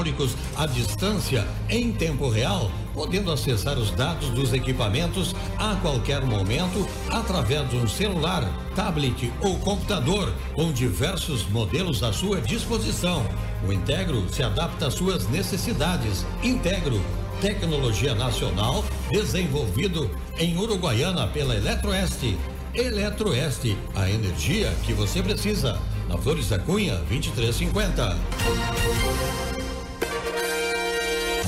hidráulicos à distância em tempo real, podendo acessar os dados dos equipamentos a qualquer momento através de um celular, tablet ou computador, com diversos modelos à sua disposição. O Integro se adapta às suas necessidades. Integro tecnologia nacional desenvolvido em Uruguaiana pela Eletroeste. Eletroeste, a energia que você precisa. Na Flores da Cunha, 2350.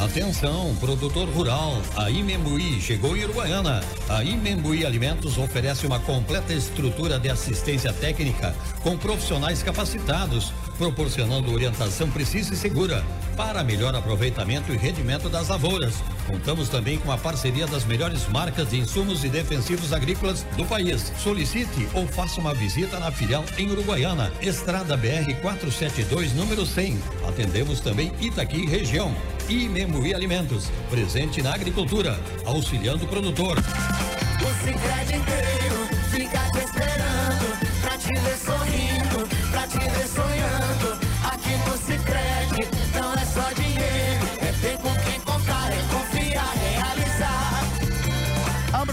Atenção, produtor rural, a Imembuí chegou em Uruguaiana. A Imembuí Alimentos oferece uma completa estrutura de assistência técnica com profissionais capacitados, proporcionando orientação precisa e segura para melhor aproveitamento e rendimento das lavouras. Contamos também com a parceria das melhores marcas de insumos e defensivos agrícolas do país. Solicite ou faça uma visita na filial em Uruguaiana, Estrada BR 472, número 100. Atendemos também Itaqui região. E Memui Alimentos, presente na agricultura, auxiliando o produtor. O Cicred inteiro fica te esperando, pra te ver sorrindo, pra te ver sonhando.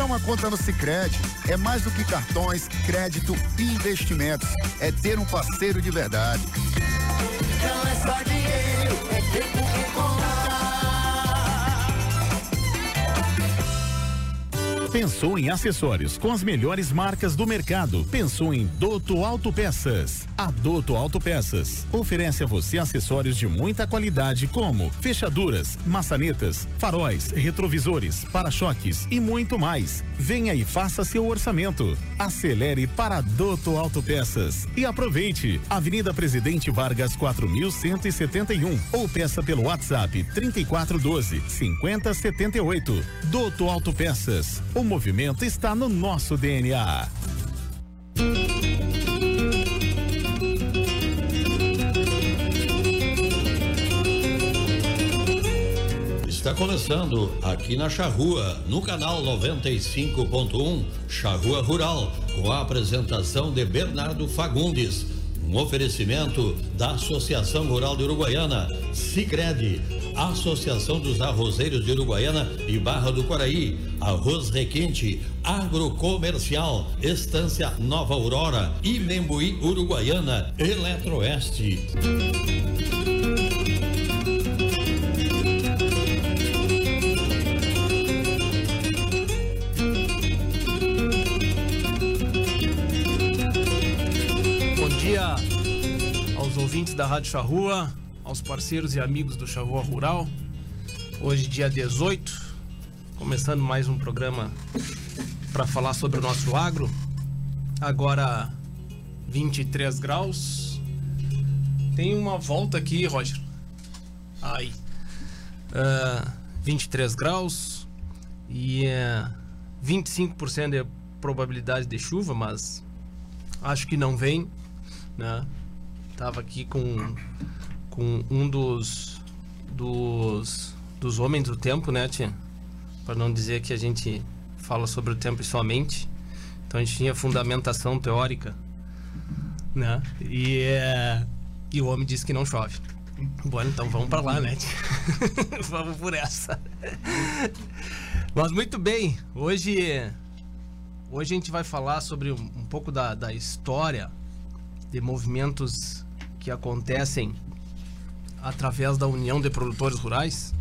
Uma conta no Cicred. É mais do que cartões, crédito e investimentos. É ter um parceiro de verdade. Não é só dinheiro, é ter com quem Pensou em acessórios com as melhores marcas do mercado? Pensou em Doto Autopeças? A Doto Autopeças oferece a você acessórios de muita qualidade como fechaduras, maçanetas, faróis, retrovisores, para-choques e muito mais. Venha e faça seu orçamento. Acelere para Doto Autopeças e aproveite. Avenida Presidente Vargas 4171 ou peça pelo WhatsApp 3412 5078. Doto Autopeças. O movimento está no nosso DNA. Está começando aqui na Charrua, no canal 95.1 Charrua Rural, com a apresentação de Bernardo Fagundes. Um oferecimento da Associação Rural de Uruguaiana, Sicredi, Associação dos Arrozeiros de Uruguaiana e Barra do Quaraí, Arroz Requinte, Agrocomercial, Estância Nova Aurora e Membuí Uruguaiana, Eletroeste. Bom dia aos ouvintes da Rádio Charrua, aos parceiros e amigos do Charrua Rural. Hoje, dia 18, começando mais um programa para falar sobre o nosso agro. Agora, 23 graus. Tem uma volta aqui, Roger. Aí. Ah, 23 graus e é 25% de probabilidade de chuva, mas acho que não vem, né? Tava aqui com, com um dos, dos dos homens do tempo, né, tia? Para não dizer que a gente fala sobre o tempo somente. Então a gente tinha fundamentação teórica, né? E, é, e o homem disse que não chove. Bom, então vamos para lá, né? vamos por essa. Mas muito bem, hoje Hoje a gente vai falar sobre um, um pouco da, da história de movimentos que acontecem através da União de Produtores Rurais,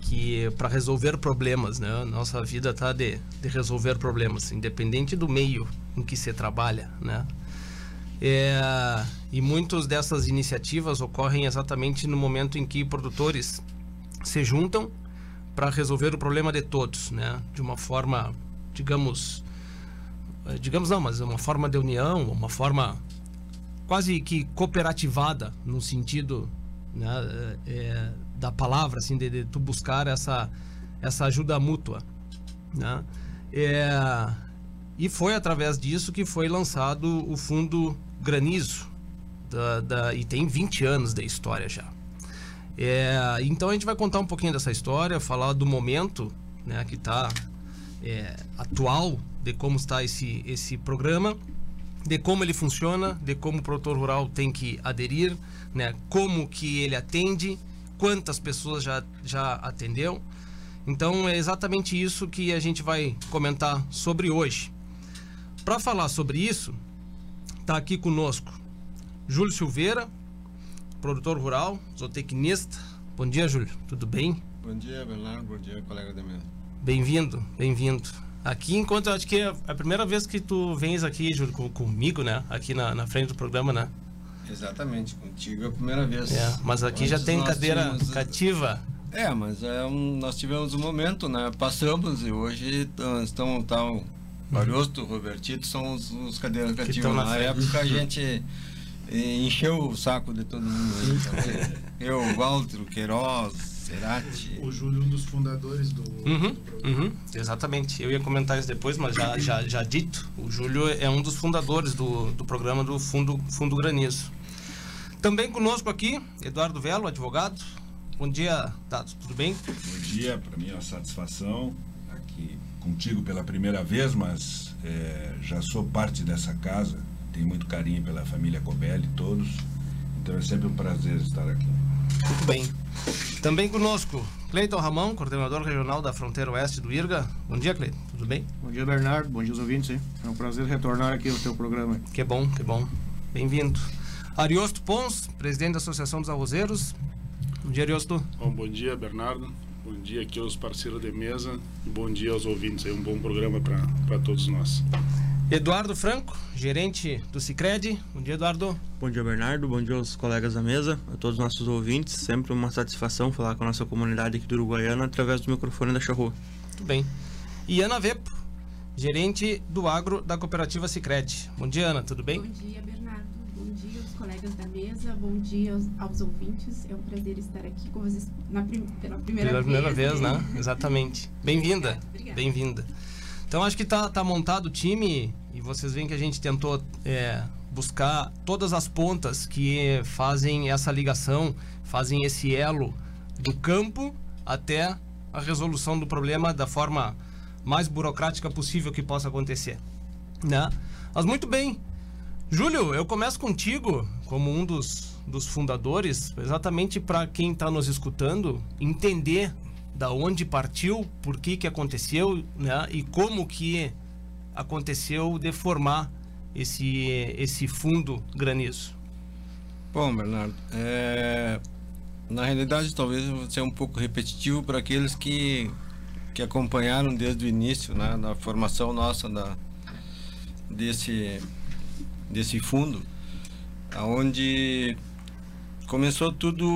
que para resolver problemas, né? Nossa vida tá de, de resolver problemas, independente do meio em que se trabalha, né? É, e muitas dessas iniciativas ocorrem exatamente no momento em que produtores se juntam para resolver o problema de todos, né? De uma forma, digamos, eh, digamos não, mas uma forma de união, uma forma quase que cooperativada no sentido né, é, da palavra, assim, de, de, tu buscar essa, essa ajuda mútua, né? É, e foi através disso que foi lançado o Fundo Granizo, da, da, e tem 20 anos de história já. É, então a gente vai contar um pouquinho dessa história, falar do momento né, que está é, atual de como está esse, esse programa, de como ele funciona, de como o produtor rural tem que aderir, né, como que ele atende quantas pessoas já, já atendeu. Então é exatamente isso que a gente vai comentar sobre hoje. Para falar sobre isso, está aqui conosco Júlio Silveira, produtor rural, zootecnista. Bom dia, Júlio. Tudo bem? Bom dia, Bernardo. Bom dia, colega da mesa. Bem-vindo, bem-vindo. Aqui, enquanto eu acho que é a primeira vez que tu vens aqui, Júlio, com- comigo, né? Aqui na, na frente do programa, né? Exatamente, contigo é a primeira vez. É, mas aqui já Antes tem nós cadeira tínhamos- cativa. É, mas é um- nós tivemos um momento, né? Passamos e hoje tão- estão tá, o Bariosto, o Robertito são os, os cadeiras cativas. na Na, época a gente eh, encheu o saco de todo mundo. aí. Eu, o Walter, o Queiroz, Cerati. O Júlio, um dos fundadores do, Uhum, do uhum, exatamente. Eu ia comentar isso depois, mas já, já, já dito. O Júlio é um dos fundadores do, do programa do Fundo, Fundo Granizo. Também conosco aqui, Eduardo Velo, advogado. Bom dia, Tato. Tudo bem? Bom dia, para mim é uma satisfação estar aqui contigo pela primeira vez, mas eh, já sou parte dessa casa, tenho muito carinho pela família Cobelli, todos, então é sempre um prazer estar aqui. Muito bem. Também conosco, Cleiton Ramão, coordenador regional da Fronteira Oeste do IRGA. Bom dia, Cleiton. Tudo bem? Bom dia, Bernardo. Bom dia aos ouvintes. Hein? É um prazer retornar aqui ao teu programa. Que bom, que bom. Bem-vindo. Ariosto Pons, presidente da Associação dos Arrozeiros. Bom dia, Ariosto. Bom, bom dia, Bernardo. Bom dia aqui aos parceiros de mesa. E bom dia aos ouvintes. É um bom programa para todos nós. Eduardo Franco, gerente do Cicred. Bom dia, Eduardo. Bom dia, Bernardo. Bom dia aos colegas da mesa, a todos os nossos ouvintes. Sempre uma satisfação falar com a nossa comunidade aqui do Uruguaiana através do microfone da Charrua. Tudo bem. E Ana Vepo, gerente do agro da cooperativa Cicred. Bom dia, Ana. Tudo bem? Bom dia, Bernardo. Bom dia aos colegas da mesa. Bom dia aos, aos ouvintes. É um prazer estar aqui com vocês na pela primeira Pela primeira vez. vez, né? Exatamente. Bem-vinda. Bem-vinda. Então acho que tá, tá montado o time e vocês veem que a gente tentou é, buscar todas as pontas que fazem essa ligação, fazem esse elo do campo até a resolução do problema da forma mais burocrática possível que possa acontecer. Né? Mas muito bem. Júlio, eu começo contigo como um dos, dos fundadores, exatamente para quem está nos escutando entender da onde partiu, por que que aconteceu, né? E como que aconteceu de formar esse esse fundo granizo. Bom, Bernardo, é, na realidade talvez eu ser um pouco repetitivo para aqueles que, que acompanharam desde o início, né, da formação nossa da, desse, desse fundo, aonde começou tudo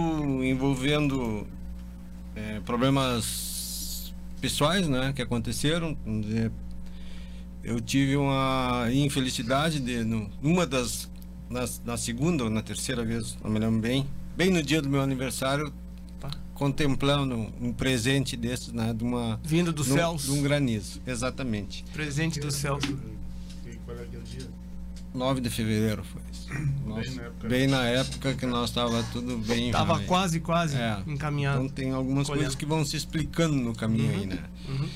envolvendo é, problemas pessoais, né, que aconteceram, eu tive uma infelicidade de no, uma das na, na segunda ou na terceira vez, não me lembro bem, bem no dia do meu aniversário, Tá. contemplando um presente desses, né, de uma Vindo dos céus. de um granizo, exatamente. Presente do céu. E qual é é o dia? 9 de fevereiro foi isso. Nossa, na época. bem na época que nós estava tudo bem Tava já, quase, quase É. encaminhado. Então tem algumas Colhendo. coisas que vão se explicando no caminho aí, né? Uhum.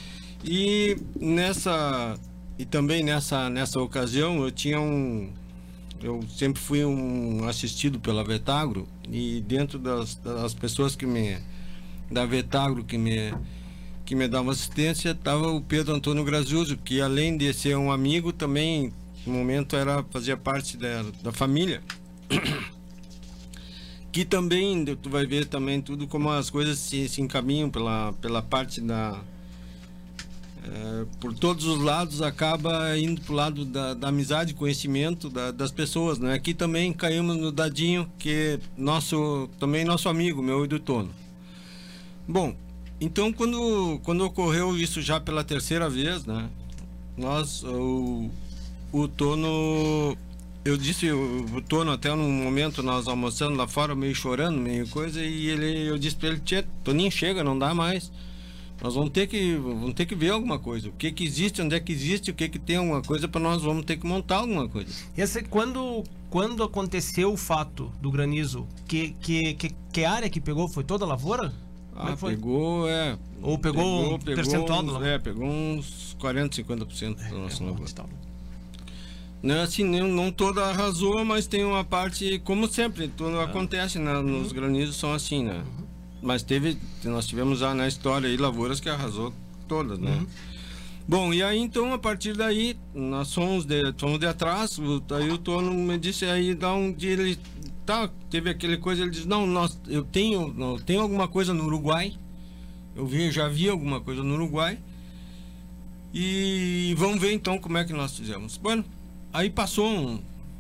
E nessa e também nessa nessa ocasião eu tinha um eu sempre fui um assistido pela Vetagro e dentro das, das pessoas que me da Vetagro que me que me dava assistência estava o Pedro Antônio Graziuso, que além de ser um amigo também no momento era fazia parte da, da família que também tu vai ver também tudo como as coisas se, se encaminham pela, pela parte da é, por todos os lados acaba indo pro lado da, da amizade conhecimento da- das pessoas né? Aqui também caímos no dadinho que nosso também nosso amigo meu e do Tono. Bom então quando quando ocorreu isso já pela terceira vez né? Nós o, o Tono eu disse o, Tono até num momento nós almoçando lá fora meio chorando meio coisa e ele eu disse para ele Tchê, Toninho chega não dá mais nós vamos ter que vamos ter que ver alguma coisa o que que existe onde é que existe o que que tem alguma coisa para nós vamos ter que montar alguma coisa Esse, quando, quando aconteceu o fato do granizo, que, que, que, que área que pegou? Foi toda a lavoura? É ah, foi? pegou é Ou pegou um percentual da uns, lavoura? é pegou uns 40 50% da nossa É, lavoura tá. Não é assim, não, não toda arrasou, mas tem uma parte, como sempre, tudo acontece, né? nos granizos são assim, né? mas teve, nós tivemos já na história aí lavouras que arrasou todas, né? Uhum. Bom, e aí então, a partir daí, nós fomos de, fomos de atrás, aí o Tono me disse aí, dá um dia ele, tá, teve aquele coisa, ele disse, não, nós, eu tenho, não, tenho alguma coisa no Uruguai, eu vi, já vi alguma coisa no Uruguai, e vamos ver então como é que nós fizemos. Bueno, aí passou um-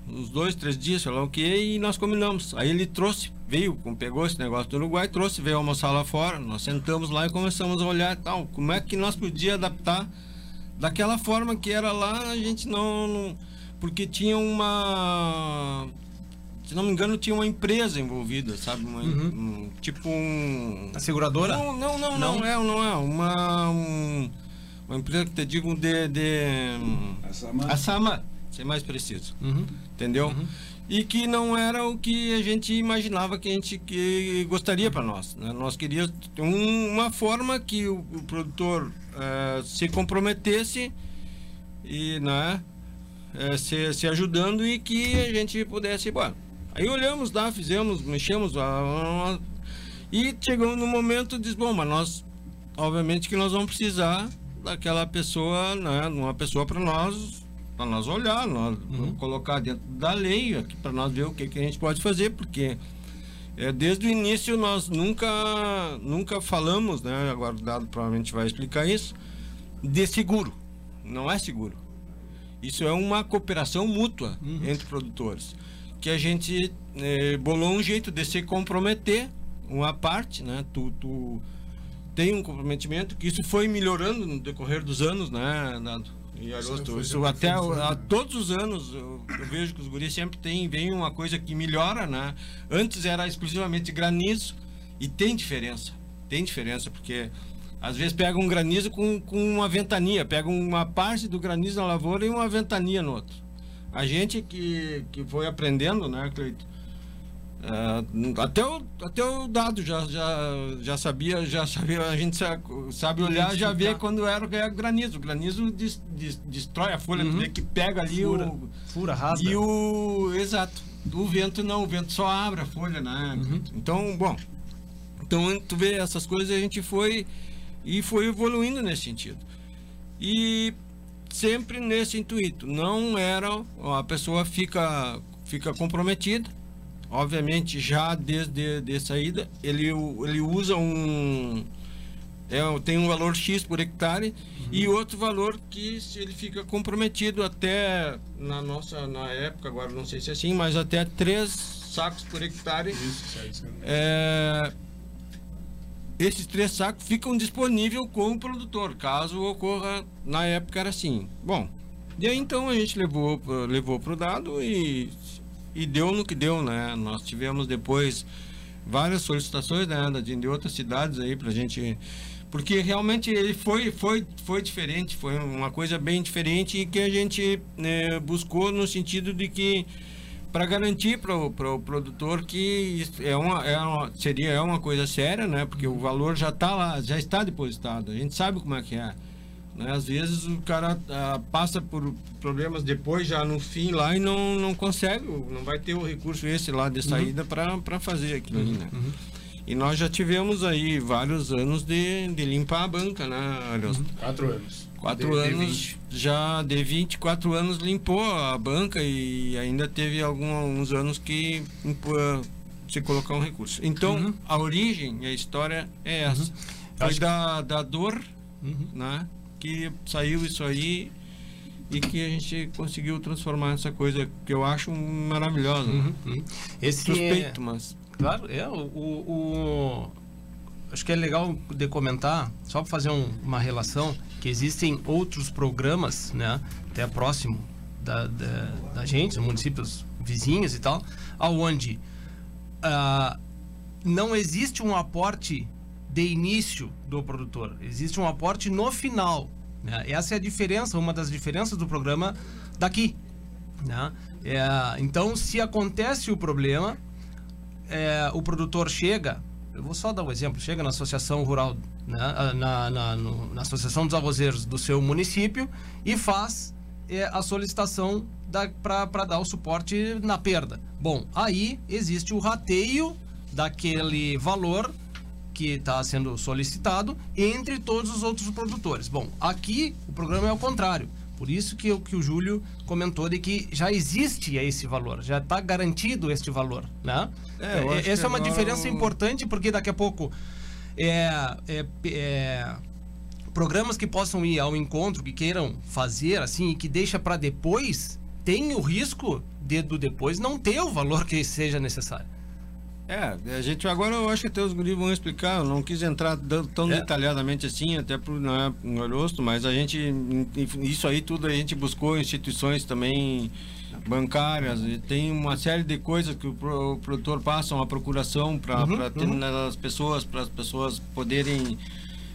uns dois, três dias, sei lá o que, e nós combinamos. Aí ele trouxe, veio, com- pegou esse negócio do Uruguai, trouxe, veio almoçar lá fora, nós sentamos lá e começamos a olhar e tal, como é que nós podíamos adaptar daquela forma que era lá, a gente não, não- porque tinha uma se não me engano tinha uma empresa envolvida, sabe, Uma- um- tipo um A seguradora? Não, não, não, não, é, não é. Uma um- uma empresa que te digo de, de A Sama. Ser mais preciso. Uhum. Entendeu? E que não era o que a gente imaginava que a gente que gostaria para nós. né? Nós queríamos um- uma forma que o, o produtor eh, se comprometesse e né, eh, se, se ajudando e que a gente pudesse. Bom, aí olhamos lá, fizemos, mexemos. a- a- e chegamos no momento diz bom, mas nós, obviamente que nós vamos precisar daquela pessoa, né, uma pessoa para nós para nós olhar, nós colocar dentro da lei aqui para nós ver o que, que a gente pode fazer, porque é, desde o início nós nunca nunca falamos, né? Agora o dado provavelmente vai explicar isso, de seguro. Não é seguro. Isso é uma cooperação mútua entre produtores. Que a gente eh, bolou um jeito de se comprometer, uma parte, né? Tu, tu tem um comprometimento, que isso foi melhorando no decorrer dos anos, né, Nado? E Agosto, isso até a, todos os anos eu, eu vejo que os guris sempre tem vem uma coisa que melhora, né? Antes era exclusivamente granizo e tem diferença. Tem diferença porque às vezes pega um granizo com, com uma ventania, pega uma parte do granizo na lavoura e uma ventania no outro. A gente que, que foi aprendendo, né, Cleito? Ah, até, o, até o dado já, já, já sabia, já sabia, a gente sa- sabe olhar, já vê quando era, é granizo. O granizo des- des- destrói a folha, vê que pega ali Fura, o. fura, rasga. E o. Exato. O vento não, o vento só abre a folha, né? Então, bom. Então tu vê essas coisas a gente foi e foi evoluindo nesse sentido. E sempre nesse intuito. Não era a pessoa fica fica comprometida. Obviamente já desde de saída ele ele usa um é, tem um valor X por hectare e outro valor que se ele fica comprometido até na nossa na época agora não sei se é assim mas até três sacos por hectare. É, esses três sacos ficam disponíveis com o produtor, caso ocorra, na época era assim. Bom, e aí então a gente levou, levou para o dado e, e deu no que deu, né? Nós tivemos depois várias solicitações né, de, outras cidades aí para a gente. Porque realmente ele foi, foi, foi diferente, foi uma coisa bem diferente e que a gente né, buscou no sentido de que para garantir para o produtor que é uma, é uma, seria é uma coisa séria, né? Porque o valor já está lá, já está depositado. A gente sabe como é que é. Né? Às vezes o cara ah, passa por problemas depois, já no fim lá, e não, não consegue, não vai ter o recurso esse lá de saída para fazer aquilo ali, né? E nós já tivemos aí vários anos de, de limpar a banca, né, Ariosto? Quatro anos. Quatro De- de anos, 20. já de 24 anos limpou a banca e ainda teve alguns anos que impô- se colocar um recurso. Então, a origem e a história é essa. Foi da, da dor, né? Que saiu isso aí e que a gente conseguiu transformar essa coisa que eu acho maravilhosa. Uhum, uhum. Esse Suspeito, é- mas... Claro, é. O, o- acho que é legal de comentar, só para fazer um- uma relação, que existem outros programas, né, até próximo da, da, da gente, municípios vizinhos e tal, aonde ah, não existe um aporte de início do produtor, existe um aporte no final. né? Essa é a diferença, uma das diferenças do programa daqui. Né? É, então, se acontece o problema, é, o produtor chega, eu vou só dar um exemplo, chega na associação rural, né, ah, na, na, no- na associação dos arrozeiros do seu município e faz é, a solicitação para dar o suporte na perda. Bom, aí existe o rateio daquele valor que está sendo solicitado entre todos os outros produtores. Bom, aqui o programa é o contrário. Por isso que, o- que o Júlio comentou de que já existe esse valor, já está garantido este valor, né? É, É, essa é uma diferença importante porque daqui a pouco é, é- é, programas que possam ir ao encontro, que queiram fazer assim e que deixa para depois, tem o risco de do depois não ter o valor que seja necessário. É, a gente agora eu acho que até os guris vão explicar, eu não quis entrar tão É. detalhadamente assim, até por não é um gosto, mas a gente, isso aí tudo a gente buscou instituições também bancárias, e tem uma série de coisas que o, pro- o produtor passa uma procuração para Uhum, ter uhum. nas pessoas, para as pessoas poderem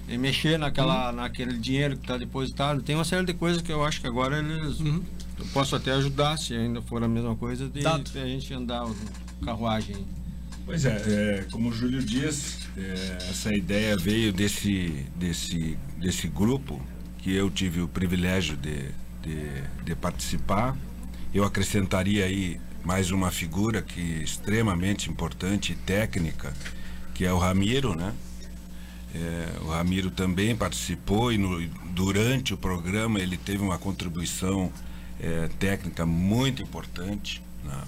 eh, mexer naquela, Uhum. naquele dinheiro que está depositado. Tem uma série de coisas que eu acho que agora eles. Uhum. Eu posso até ajudar, se ainda for a mesma coisa, de, de a gente andar carruagem. Pois é, é, como o Júlio diz, é, essa ideia veio desse, desse, desse grupo que eu tive o privilégio de, de, de participar. Eu acrescentaria aí mais uma figura que é extremamente importante e técnica, que é o Ramiro, né? É, o Ramiro também participou e no- durante o programa ele teve uma contribuição é, técnica muito importante. né?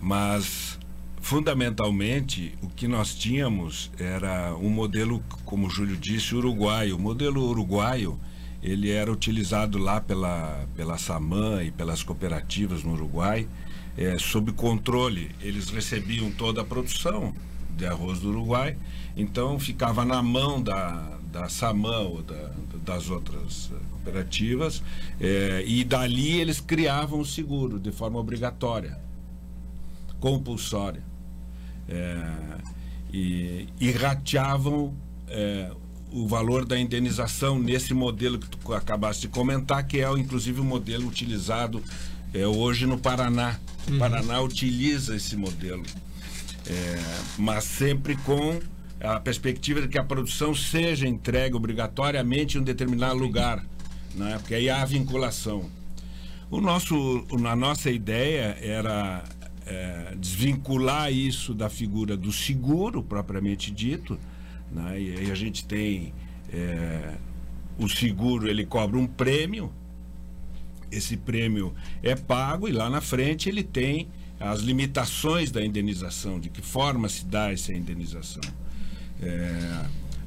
Mas, fundamentalmente, o que nós tínhamos era um modelo, como o Júlio disse, uruguaio. O modelo uruguaio ele era utilizado lá pela, pela SAMAN e pelas cooperativas no Uruguai, é, sob controle. Eles recebiam toda a produção de arroz do Uruguai, então ficava na mão da, da SAMAN ou da, das outras eh, cooperativas, eh, e dali eles criavam o seguro de forma obrigatória, compulsória, e, e rateavam eh, o valor da indenização nesse modelo que tu acabaste de comentar, que é inclusive o modelo utilizado eh, hoje no Paraná. O Paraná utiliza esse modelo. É, mas sempre com a perspectiva de que a produção seja entregue obrigatoriamente em um determinado lugar, né? porque aí há a vinculação. O nosso, a nossa ideia era é, desvincular isso da figura do seguro, propriamente dito, né? e aí a gente tem é, o seguro, ele cobra um prêmio, esse prêmio é pago e lá na frente ele tem as limitações da indenização, de que forma se dá essa indenização. É,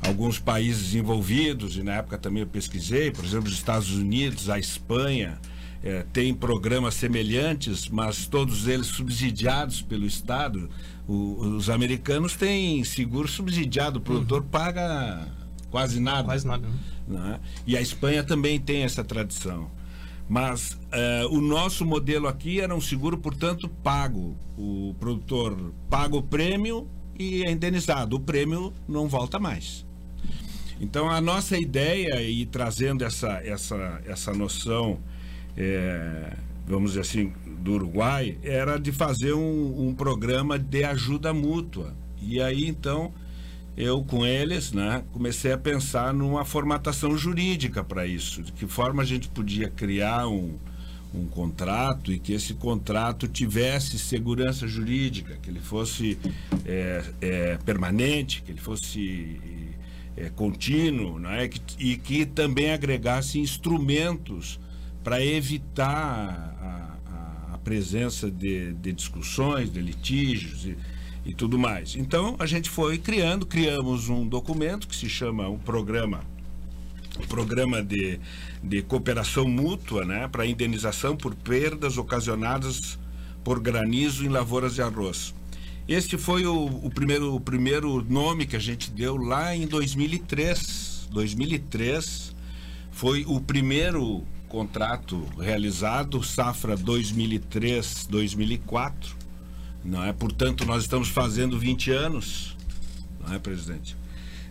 alguns países envolvidos, e na época também eu pesquisei, por exemplo, os Estados Unidos, a Espanha, é, tem programas semelhantes, mas todos eles subsidiados pelo Estado. O- os americanos têm seguro subsidiado, o produtor paga quase nada. Quase nada. né? né? E a Espanha também tem essa tradição. Mas eh, o nosso modelo aqui era um seguro, portanto, pago. O produtor paga o prêmio e é indenizado. O prêmio não volta mais. Então, a nossa ideia, e trazendo essa, essa, essa noção, eh, vamos dizer assim, do Uruguai, era de fazer um, um programa de ajuda mútua. E aí, então, eu com eles, né, comecei a pensar numa formatação jurídica para isso, de que forma a gente podia criar um, um contrato e que esse contrato tivesse segurança jurídica, que ele fosse é, é, permanente, que ele fosse é, contínuo, que- e que também agregasse instrumentos para evitar a, a- a presença de, de discussões, de litígios e, e tudo mais. Então a gente foi criando, criamos um documento que se chama um programa, um programa de, de cooperação mútua, né, para indenização por perdas ocasionadas por granizo em lavouras de arroz. Este foi o, o primeiro, o primeiro nome que a gente deu lá em 2003. 2003 foi o primeiro contrato realizado, safra 2003-2004. Não é? Portanto, nós estamos fazendo 20 anos, não é, presidente?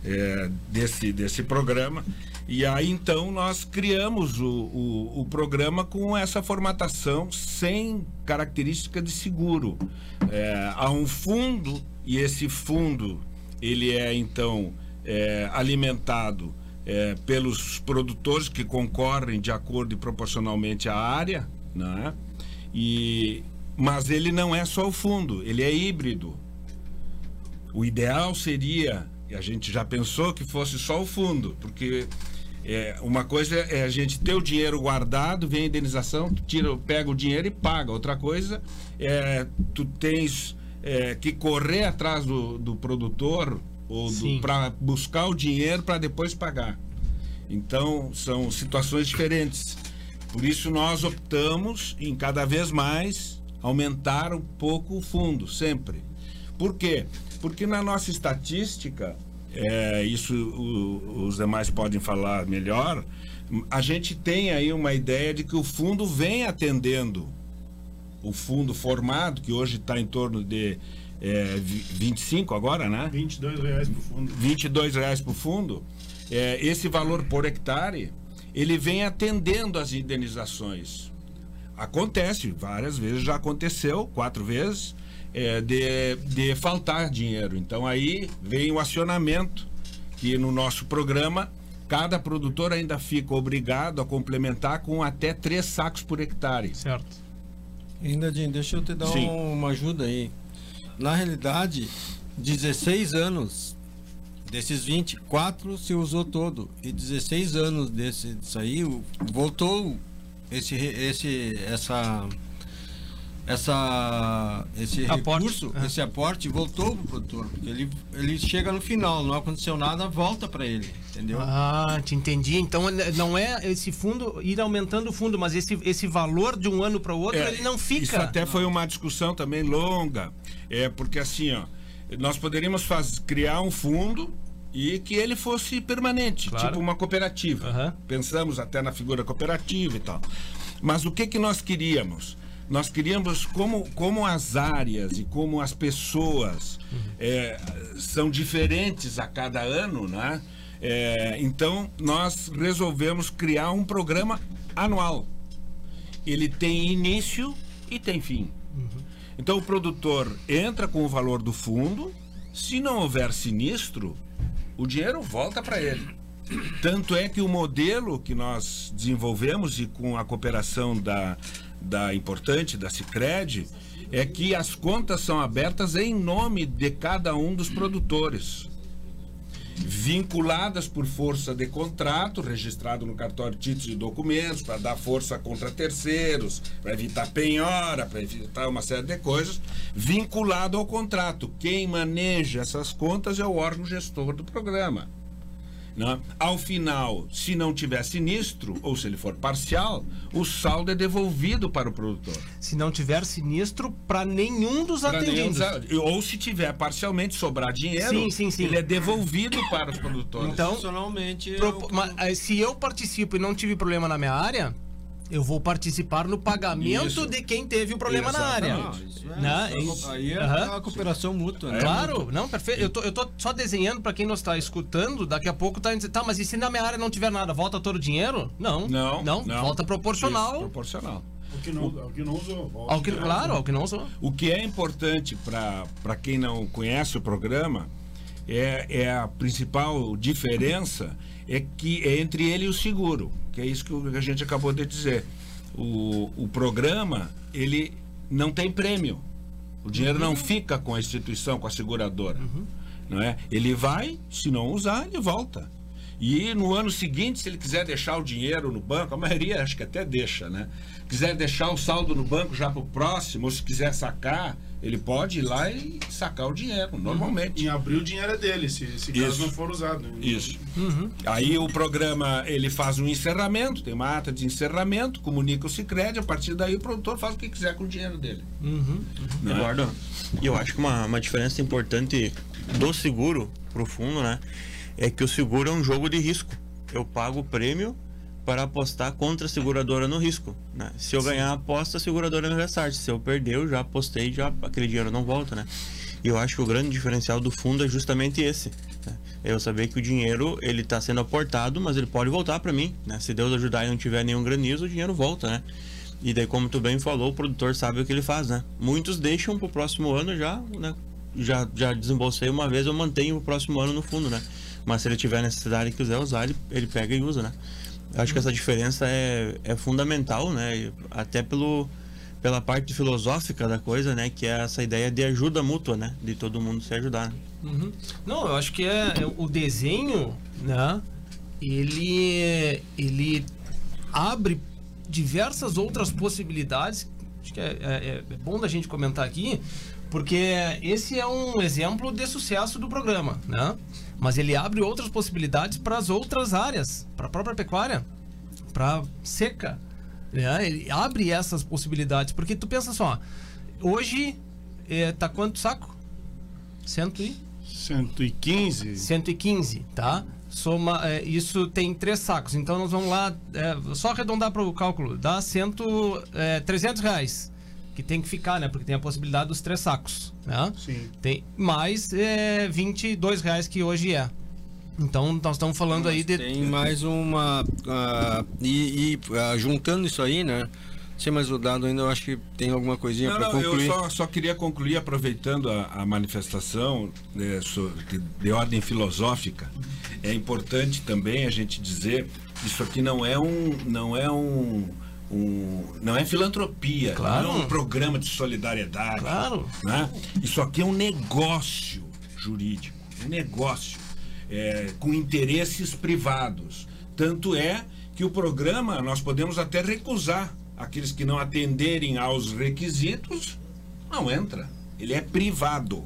É, desse, desse programa. E aí, então, nós criamos o, o, o programa com essa formatação sem característica de seguro. É, há um fundo, e esse fundo, ele é, então, é, alimentado é, pelos produtores que concorrem de acordo e proporcionalmente à área, né? E, mas ele não é só o fundo, ele é híbrido. O ideal seria E a gente já pensou que fosse só o fundo, porque é, uma coisa é a gente ter o dinheiro guardado, vem a indenização, tira, pega o dinheiro e paga. Outra coisa é tu tens é, que correr atrás do, do produtor ou para buscar o dinheiro para depois pagar. Então são situações diferentes. Por isso nós optamos em cada vez mais aumentar um pouco o fundo, sempre. Por quê? Porque na nossa estatística, é, isso o- os demais podem falar melhor, a gente tem aí uma ideia de que o fundo vem atendendo o fundo formado, que hoje está em torno de é, vi- 25 agora, né? 22 reais por fundo. 22 reais por fundo, é, esse valor por hectare, ele vem atendendo as indenizações. Acontece, várias vezes já aconteceu, quatro vezes, é, de, de faltar dinheiro. Então aí vem o acionamento, que no nosso programa, cada produtor ainda fica obrigado a complementar com até três sacos por hectare. Certo. Ainda, Dinho, deixa eu te dar Sim. um- uma ajuda aí. Na realidade, 16 anos desses 24 se usou todo. E 16 anos desse, o- voltou esse, esse, essa, essa, esse Aporte, recurso, é. esse aporte voltou pro produtor. Porque ele, ele chega no final, não aconteceu nada, volta para ele, entendeu? Ah, te entendi. Então não é esse fundo ir aumentando o fundo, mas esse, esse valor de um ano para o outro É, ele não fica. Isso até foi uma discussão também longa. É porque assim, ó, nós poderíamos faz, criar um fundo e que ele fosse permanente, Claro. tipo uma cooperativa. Aham. Pensamos até na figura cooperativa e tal. Mas o que que nós queríamos? Nós queríamos como, como as áreas e como as pessoas é, são diferentes a cada ano, né? É, então nós resolvemos criar um programa anual ele tem início e tem fim. Então o produtor entra com o valor do fundo, se não houver sinistro, o dinheiro volta para ele. Tanto é que o modelo que nós desenvolvemos e com a cooperação da, da importante, da Cicred, é que as contas são abertas em nome de cada um dos produtores vinculadas por força de contrato, registrado no cartório de títulos e documentos, para dar força contra terceiros, para evitar penhora, para evitar uma série de coisas, vinculado ao contrato. Quem maneja essas contas é o órgão gestor do programa. Né? Ao final, se não tiver sinistro, ou se ele for parcial, o saldo é devolvido para o produtor. Se não tiver sinistro para nenhum dos Pra nenhum atendidos. dos- Ou se tiver parcialmente sobrar dinheiro, Sim, sim, sim. ele é devolvido para os produtores. Então, Profissionalmente, Propo- eu- mas, eh, se eu participo e não tive problema na minha área, eu vou participar no pagamento Isso. de quem teve o problema na área. Exatamente. Isso é- Né? isso é- aí é Aham. a cooperação mútua, né? Claro, não, perfeito. Eu tô, eu tô só desenhando para quem não está escutando, daqui a pouco tá dizendo, tá, mas e se na minha área não tiver nada, volta todo o dinheiro? Não. Não, Não, não. volta proporcional Isso, proporcional. O que não, o que não usou. ao que, claro, ao que não usou. O que é importante para quem não conhece o programa é, é a principal diferença é que é entre ele e o seguro, que é isso que a gente acabou de dizer. O, o programa ele não tem prêmio. O dinheiro não fica com a instituição, com a seguradora. Não é? Ele vai, se não usar, ele volta. E no ano seguinte, se ele quiser deixar o dinheiro no banco, a maioria acho que até deixa, né? Quiser deixar o saldo no banco já para o próximo, ou se quiser sacar, ele pode ir lá e sacar o dinheiro, normalmente. Em abril o dinheiro é dele, se, se caso Isso. não for usado. Isso. Aí o programa ele faz um encerramento, tem uma ata de encerramento, comunica o Cicred, a partir daí o produtor faz o que quiser com o dinheiro dele. Não é? Eduardo, e eu acho que uma, uma diferença importante do seguro pro fundo, né? É que o seguro é um jogo de risco. Eu pago o prêmio para apostar contra a seguradora no risco. Né? Se eu ganhar a aposta, a seguradora me ressarte. Se eu perder, eu já apostei, já aquele dinheiro não volta, né? E eu acho que o grande diferencial do fundo é justamente esse. Né? Eu saber que o dinheiro ele está sendo aportado, mas ele pode voltar para mim. Né? Se Deus ajudar e não tiver nenhum granizo, o dinheiro volta, né? E daí, como tu bem falou, o produtor sabe o que ele faz, né? Muitos deixam pro próximo ano já, né? Já, já desembolsei uma vez, eu mantenho o próximo ano no fundo, né? Mas se ele tiver necessidade e quiser usar, ele, ele pega e usa, né? Acho que essa diferença é, é fundamental, né? Até pelo, pela parte filosófica da coisa, né? Que é essa ideia de ajuda mútua, né? De todo mundo se ajudar. Uhum. Não, eu acho que é, é o desenho, né? Ele, ele abre diversas outras possibilidades. Acho que é, é- é bom da gente comentar aqui, porque esse é um exemplo de sucesso do programa, né? Mas ele abre outras possibilidades para as outras áreas, para a própria pecuária, para seca, né? Ele abre essas possibilidades, porque tu pensa só, hoje é, tá quanto saco? Cento e 115. 115, tá? Soma, é, isso tem três sacos. Então nós vamos lá, é, só arredondar para o cálculo, dá cento, é, 300 reais. Que tem que ficar, né? Porque tem a possibilidade dos três sacos, né? Sim. Tem mais é, 22 reais que hoje é. Então nós estamos falando aí de. Tem mais uma. ah, e e, ah, juntando isso aí, né? Sei mais o dado ainda, eu acho que tem alguma coisinha para não, eu concluir. só, só queria concluir aproveitando a, a manifestação né, so- de, de ordem filosófica. É importante também a gente dizer isso aqui não é um não é um, um- não é filantropia, Claro. não é um programa de solidariedade. Claro. né? Isso aqui é um negócio jurídico, um negócio é, com interesses privados. Tanto é que o programa nós podemos até recusar aqueles que não atenderem aos requisitos, não entra. Ele é privado.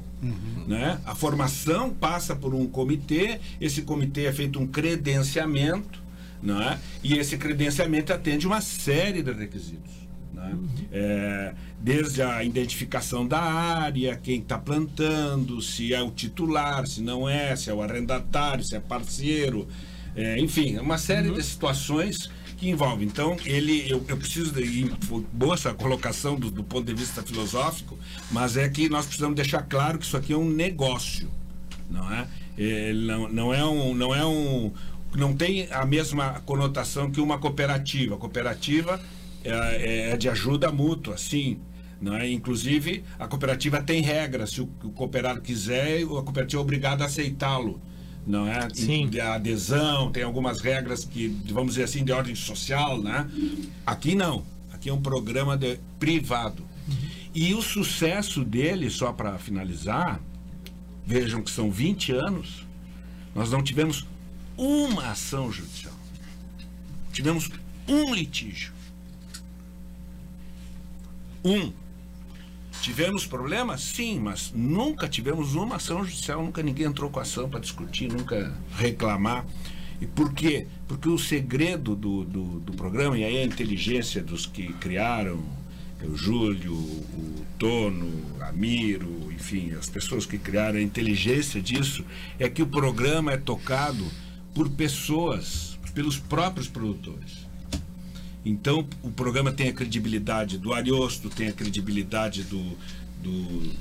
Né? A formação passa por um comitê, esse comitê é feito um credenciamento, né? e esse credenciamento atende uma série de requisitos. né? É, desde a identificação da área, quem está plantando, se é o titular, se não é, se é o arrendatário, se é parceiro, é, enfim, é uma série de situações que envolve. Então, ele, eu, eu preciso de, boa essa colocação do, do ponto de vista filosófico, mas é que nós precisamos deixar claro que isso aqui é um negócio, não é? É, não, não é um, não é um, não tem a mesma conotação que uma cooperativa. A cooperativa é, é de ajuda mútua, sim. Não é? Inclusive, a cooperativa tem regras. Se o, o cooperado quiser, a cooperativa é obrigada a aceitá-lo. Não é? Sim. A adesão, tem algumas regras que, vamos dizer assim, de ordem social, né? Aqui não. Aqui é um programa de, privado. E o sucesso dele, só para finalizar, vejam que são 20 anos, nós não tivemos uma ação judicial. Tivemos um litígio. Um. Tivemos problemas? Sim, mas nunca tivemos uma ação judicial, nunca ninguém entrou com ação para discutir, nunca reclamar. E por quê? Porque o segredo do, do, do programa, e aí a inteligência dos que criaram, é o Júlio, o Tono, a Miro, enfim, as pessoas que criaram a inteligência disso, é que o programa é tocado por pessoas, pelos próprios produtores. Então, o programa tem a credibilidade do Ariosto, tem a credibilidade do, do-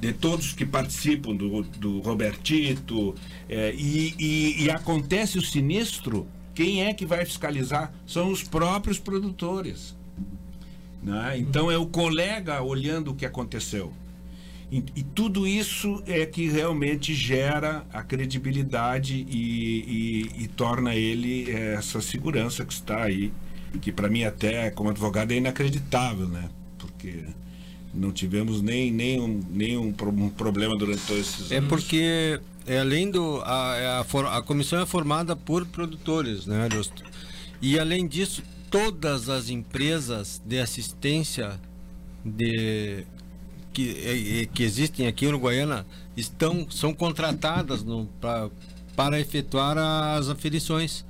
de todos que participam, do, do Robertito, é, e, e- e acontece o sinistro, quem é que vai fiscalizar? São os próprios produtores. né? Então, é o colega olhando o que aconteceu. E, e tudo isso é que realmente gera a credibilidade e, e- e torna ele eh, essa segurança que está aí, que para mim até como advogado é inacreditável, né? Porque não tivemos nem, nem, um, nem um, pro- um problema durante todos esses É anos. porque, é, além do. A, é a, a comissão é formada por produtores, né, Augusto? E além disso, todas as empresas de assistência de, que, é, é, que existem aqui em Uruguaiana estão, são contratadas no, pra, para efetuar as aferições.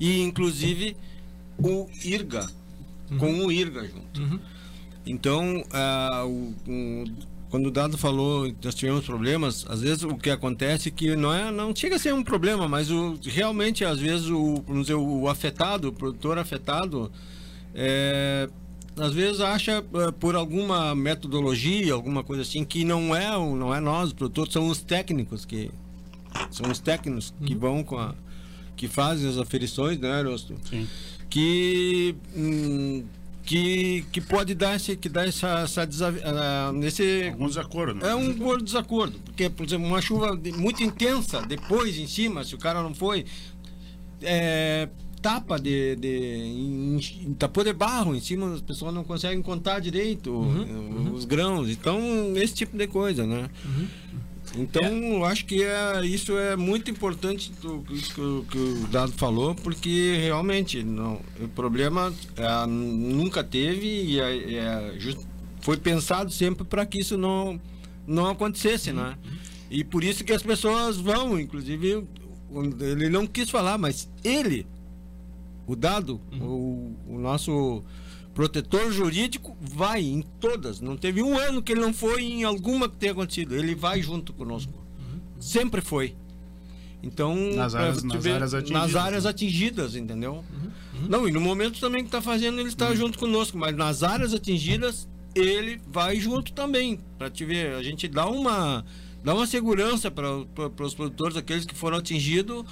E inclusive o IRGA, com o IRGA junto. Então, ah, o- o- quando o Dado falou que nós tivemos problemas, às vezes o que acontece é que não, é, não chega a ser um problema, mas o, realmente, às vezes, o, vamos dizer, o afetado, o produtor afetado, é, às vezes acha ah, por alguma metodologia, alguma coisa assim, que não é, não é nós, o produtor, são os técnicos que são os técnicos que vão com a que fazem as aferições, né, Arosto? Sim. Que hum, que, que pode dar esse que dá essa, essa ah, nesse Algum desacordo, né? é um desacordo, porque, por exemplo, uma chuva muito intensa, depois em cima, se o cara não foi, é, tapa de, de tapou de barro em cima, as pessoas não conseguem contar direito Uhum, os grãos. Então, esse tipo de coisa, né? Então, eu acho que é, isso é muito importante do, isso que, o- que o Dado falou, porque realmente não, o problema é, nunca teve e é, é just- foi pensado sempre para que isso não, não acontecesse, né? E por isso que as pessoas vão, inclusive, ele não quis falar, mas ele, o Dado, o, o nosso protetor jurídico, vai em todas. Não teve um ano que ele não foi em alguma que tenha acontecido. Ele vai junto conosco. Sempre foi. Então, Nas áreas- nas ver- áreas atingidas, nas áreas né? atingidas, entendeu? Não, e no momento também que está fazendo, ele está junto conosco, mas nas áreas atingidas, ele vai junto também. Para te ver, a gente dá uma, dá uma segurança para os produtores, aqueles que foram atingidos,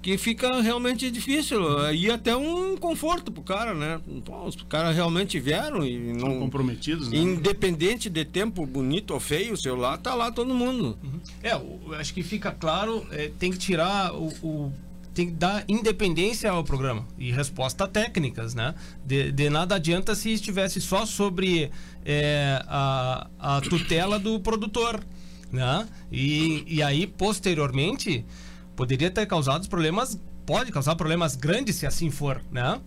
que fica realmente difícil. E até um conforto pro cara, né? Pô, os caras realmente vieram e não. comprometidos, né? Independente de tempo bonito ou feio, o celular tá lá todo mundo. É, o- acho que fica claro, é, tem que tirar o, o- tem que dar independência ao programa e resposta técnicas, né? De, de nada adianta se estivesse só sobre é, a, a tutela do produtor, né? E, e aí, posteriormente, poderia ter causado problemas, pode causar problemas grandes se assim for, né?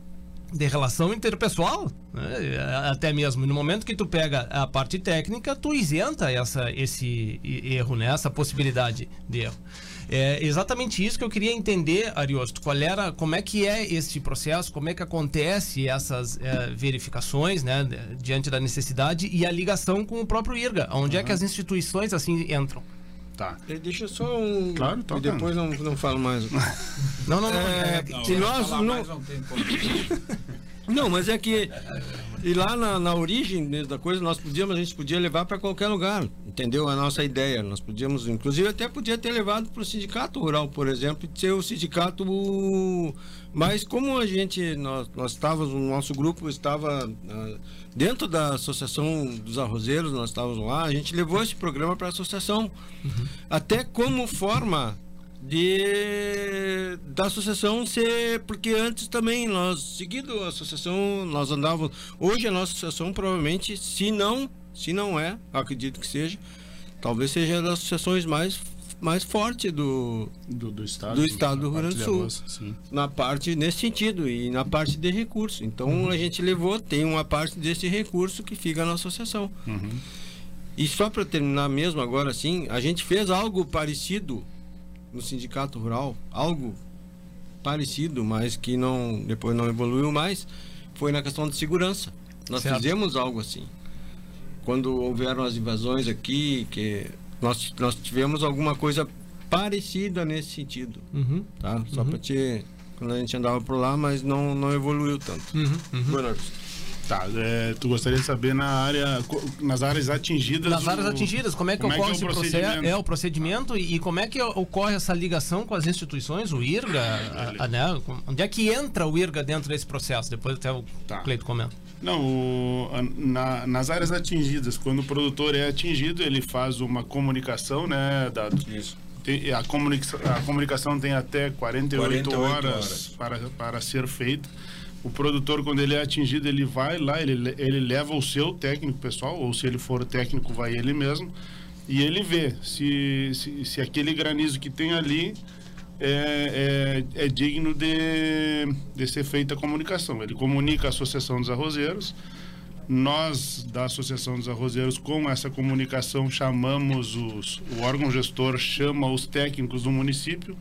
de relação interpessoal, né? até mesmo no momento que tu pega a parte técnica, tu isenta essa, esse erro, né? essa possibilidade de erro. É exatamente isso que eu queria entender, Ariosto. Qual era, como é que é esse processo, como é que acontece essas eh, verificações, né, diante da necessidade e a ligação com o próprio IRGA, onde é que as instituições assim entram? Tá. Deixa só um. Claro, E toca. depois não, não falo mais. Não, não, não. É, é- se nós não, não, mas é que e lá na, na origem mesmo da coisa nós podíamos a gente podia levar para qualquer lugar, entendeu? A nossa ideia, nós podíamos, inclusive até podia ter levado para o sindicato rural, por exemplo, e ser o sindicato, mas como a gente nós, nós estávamos, o nosso grupo estava ah, dentro da associação dos arrozeiros, nós estávamos lá, a gente levou esse programa para a associação, até como forma de da associação ser porque antes também nós seguido a associação nós andávamos hoje a nossa associação provavelmente se não se não é acredito que seja talvez seja das associações mais mais forte do do, do estado do estado do Rio Grande do Sul na parte nesse sentido e na parte de recurso então a gente levou tem uma parte desse recurso que fica na associação Uhum. e só para terminar mesmo agora assim, a gente fez algo parecido no sindicato rural, algo parecido, mas que não depois não evoluiu mais, foi na questão de segurança. Nós Certo. fizemos algo assim. Quando houveram as invasões aqui, que nós nós tivemos alguma coisa parecida nesse sentido, Uhum. tá? Só para te quando a gente andava por lá, mas não não evoluiu tanto. Uhum, Bernardo. Tá, é, tu gostaria de saber na área, nas áreas atingidas. Nas áreas o- atingidas, como é que como ocorre é esse o processo? procedimento? É o procedimento e, e como é que ocorre essa ligação com as instituições, o IRGA, a- a- né? Onde é que entra o IRGA dentro desse processo? Depois até o Tá. Cleito comenta. Não, o- na- nas áreas atingidas, quando o produtor é atingido, ele faz uma comunicação, né, Dado? Isso. Tem- a, comunica- a comunicação tem até 48, 48 horas, horas. Para, para ser feita. O produtor, quando ele é atingido, ele vai lá, ele, le- ele leva o seu técnico pessoal, ou se ele for técnico, vai ele mesmo, e ele vê se, se, se aquele granizo que tem ali é, é, é digno de, de ser feita a comunicação. Ele comunica à Associação dos Arrozeiros. Nós, da Associação dos Arrozeiros, com essa comunicação, chamamos os, o órgão gestor, chama os técnicos do município.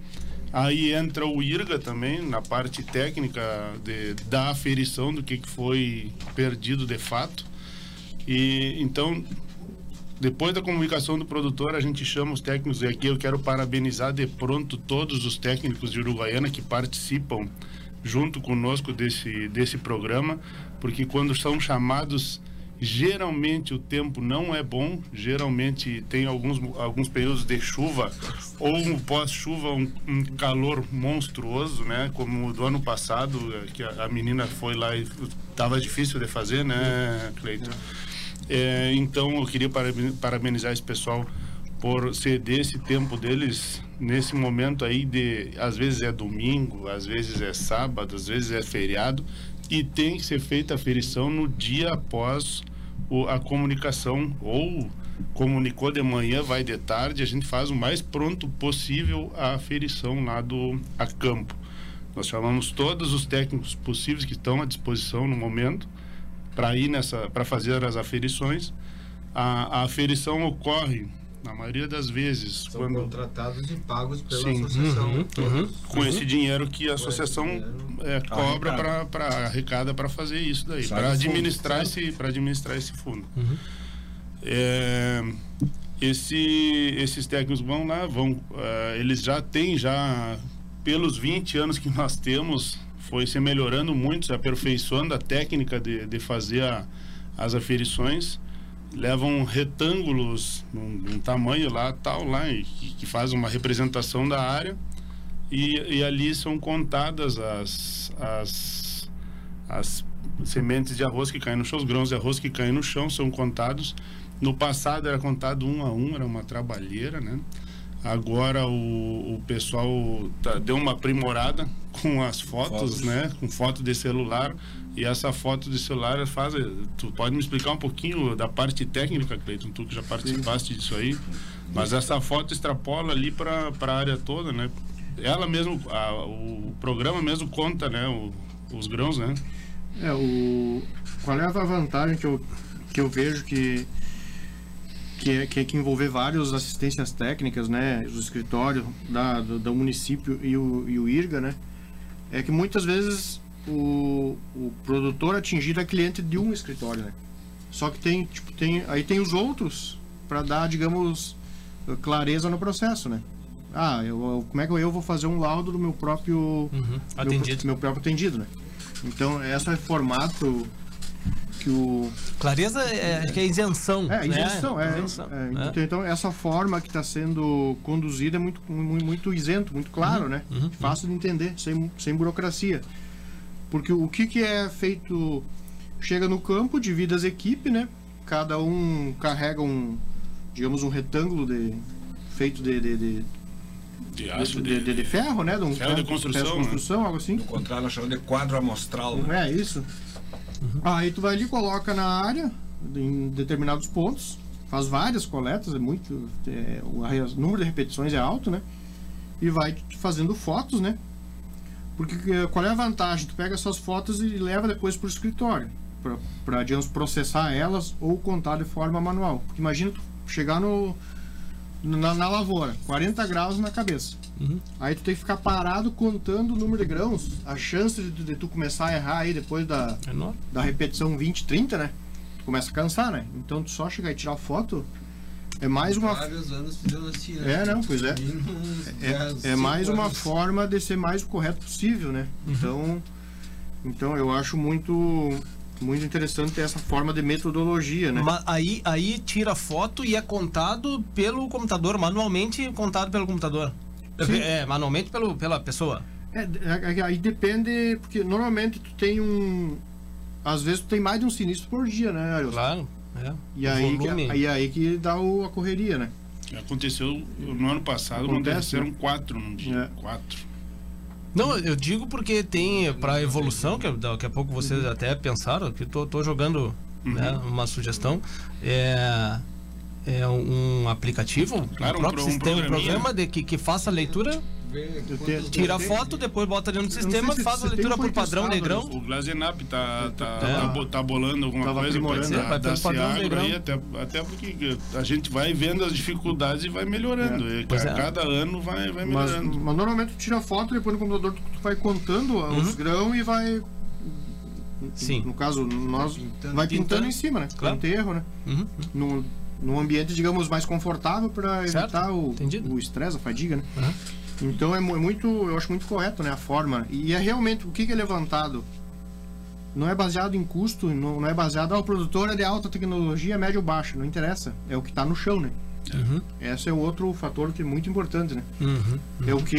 Aí entra o IRGA também, na parte técnica de, da aferição do que foi perdido de fato. E então, depois da comunicação do produtor, a gente chama os técnicos, e aqui eu quero parabenizar de pronto todos os técnicos de Uruguaiana que participam junto conosco desse, desse programa, porque quando são chamados, geralmente o tempo não é bom, geralmente tem alguns, alguns períodos de chuva ou um pós-chuva, um, um calor monstruoso, né? Como o do ano passado, que a, a menina foi lá e estava difícil de fazer, né, Cleiton? É, então eu queria paraben- parabenizar esse pessoal por ceder esse tempo deles nesse momento aí de às vezes é domingo, às vezes é sábado, às vezes é feriado e tem que ser feita a ferição no dia após o, a comunicação ou comunicou de manhã, vai de tarde, a gente faz o mais pronto possível a aferição lá do a campo. Nós chamamos todos os técnicos possíveis que estão à disposição no momento para ir nessa para fazer as aferições. A, a aferição ocorre na maioria das vezes São quando contratados e pagos pela Sim. associação. Uhum, Todos. com esse dinheiro que a associação é, cobra Arrecada. para arrecada para fazer isso daí, para fundo, administrar sai. esse para administrar esse fundo. Uhum. É, esse, esses técnicos vão lá, vão, eh, eles já têm já pelos 20 anos que nós temos, foi se melhorando muito, se aperfeiçoando a técnica de, de fazer a- as aferições. Levam retângulos num, num tamanho lá, tal, lá, e que, que faz uma representação da área. E, e ali são contadas as, as, as sementes de arroz que caem no chão, os grãos de arroz que caem no chão são contados. No passado era contado um a um, era uma trabalheira, né? Agora o, o pessoal tá- deu uma aprimorada com as fotos, Fotos. né? Com foto de celular. E essa foto de celular faz. Tu pode me explicar um pouquinho da parte técnica, Cleiton, tu que já participaste disso aí. Mas essa foto extrapola ali para a área toda, né? Ela mesmo, a- o programa mesmo conta, né? o- os grãos, né? É, o... Qual é a vantagem que eu, que eu vejo que que é, que é que envolver várias assistências técnicas, né, do escritório da, do, do município e o, e o IRGA, né, é que muitas vezes o, o produtor atingido é cliente de um escritório, né, só que tem, tipo, tem, aí tem os outros para dar, digamos, clareza no processo, né. Ah, eu, como é que eu vou fazer um laudo do meu próprio meu, Atendido. meu próprio atendido, né? Então, esse é formato que o Clareza é, acho que é isenção. é, né? isenção, é, Isenção, é, né? então, então, essa forma que está sendo conduzida é muito, muito, muito isento, muito claro, né? Fácil de entender, sem, sem burocracia. Porque o que, que é feito? Chega no campo, divide as equipes, né? Cada um carrega um, digamos, um retângulo de, feito de, de, de, De aço, de, de- de ferro, né? De um Ferro de construção, de construção algo assim. No contrário, nós chamamos de quadro amostral. né? É isso. Aí tu vai ali, coloca na área, em determinados pontos, faz várias coletas, é muito. é, o o número de repetições é alto, né? E vai fazendo fotos, né? Porque eh, qual é a vantagem? Tu pega essas fotos e leva depois pro escritório, pra- pra, digamos, processar elas ou contar de forma manual. Porque imagina tu chegar no. Na, na lavoura, 40 graus na cabeça. Aí tu tem que ficar parado contando o número de grãos. A chance de, de tu começar a errar aí depois da, É da repetição 20, 30, né? Tu começa a cansar, né? Então tu só chegar e tirar foto é mais uma. Vários anos fizendo assim, né? É, não, pois é. É, 10, é mais uma forma de ser mais correto possível, né? Então, então eu acho muito muito interessante ter essa forma de metodologia, né? Ma- aí, aí tira foto e é contado pelo computador, manualmente contado pelo computador. Sim. É, manualmente pelo, pela pessoa. É, é, é, aí depende, porque normalmente tu tem um. Às vezes tu tem mais de um sinistro por dia, né, Ariel? Claro. É. E aí, que, aí, aí que dá o, a correria, né? Aconteceu no ano passado, Acontece, aconteceram né? quatro num dia. É. Quatro. Não, eu digo porque tem para evolução, que daqui a pouco vocês Uhum. até pensaram, que tô, tô jogando né, uma sugestão. É, é um aplicativo, Claro, um próprio um sistema, um programa de, que, que faça a leitura, Tenho- tira a tem- foto, depois bota dentro do Eu não sistema, se faz a leitura por padrão negrão. O Glazenap tá, tá, É. tá, bo- tá bolando alguma Tava coisa pode ser, Vai da, pelo da aí, até, até porque a gente vai vendo as dificuldades e vai melhorando. E Pois ca- é. Cada ano vai, vai Mas, melhorando. mas normalmente tu tira foto, depois no computador tu, tu vai contando os grãos e vai. Sim. No caso, nós pintando. vai pintando, Pintando. em cima, né? Claro. Não tem erro, né? Uhum. Num, num ambiente, digamos, mais confortável para evitar o Entendido. o estresse, a fadiga, né? Uhum. Então é é muito, eu acho muito correto, né? A forma. E é realmente, o que, que é levantado? Não é baseado em custo, não, não é baseado, ah, o produtor é de alta tecnologia, médio ou baixo, não interessa. É o que está no chão, né? Esse é o outro fator que é muito importante, né? Uhum. É o que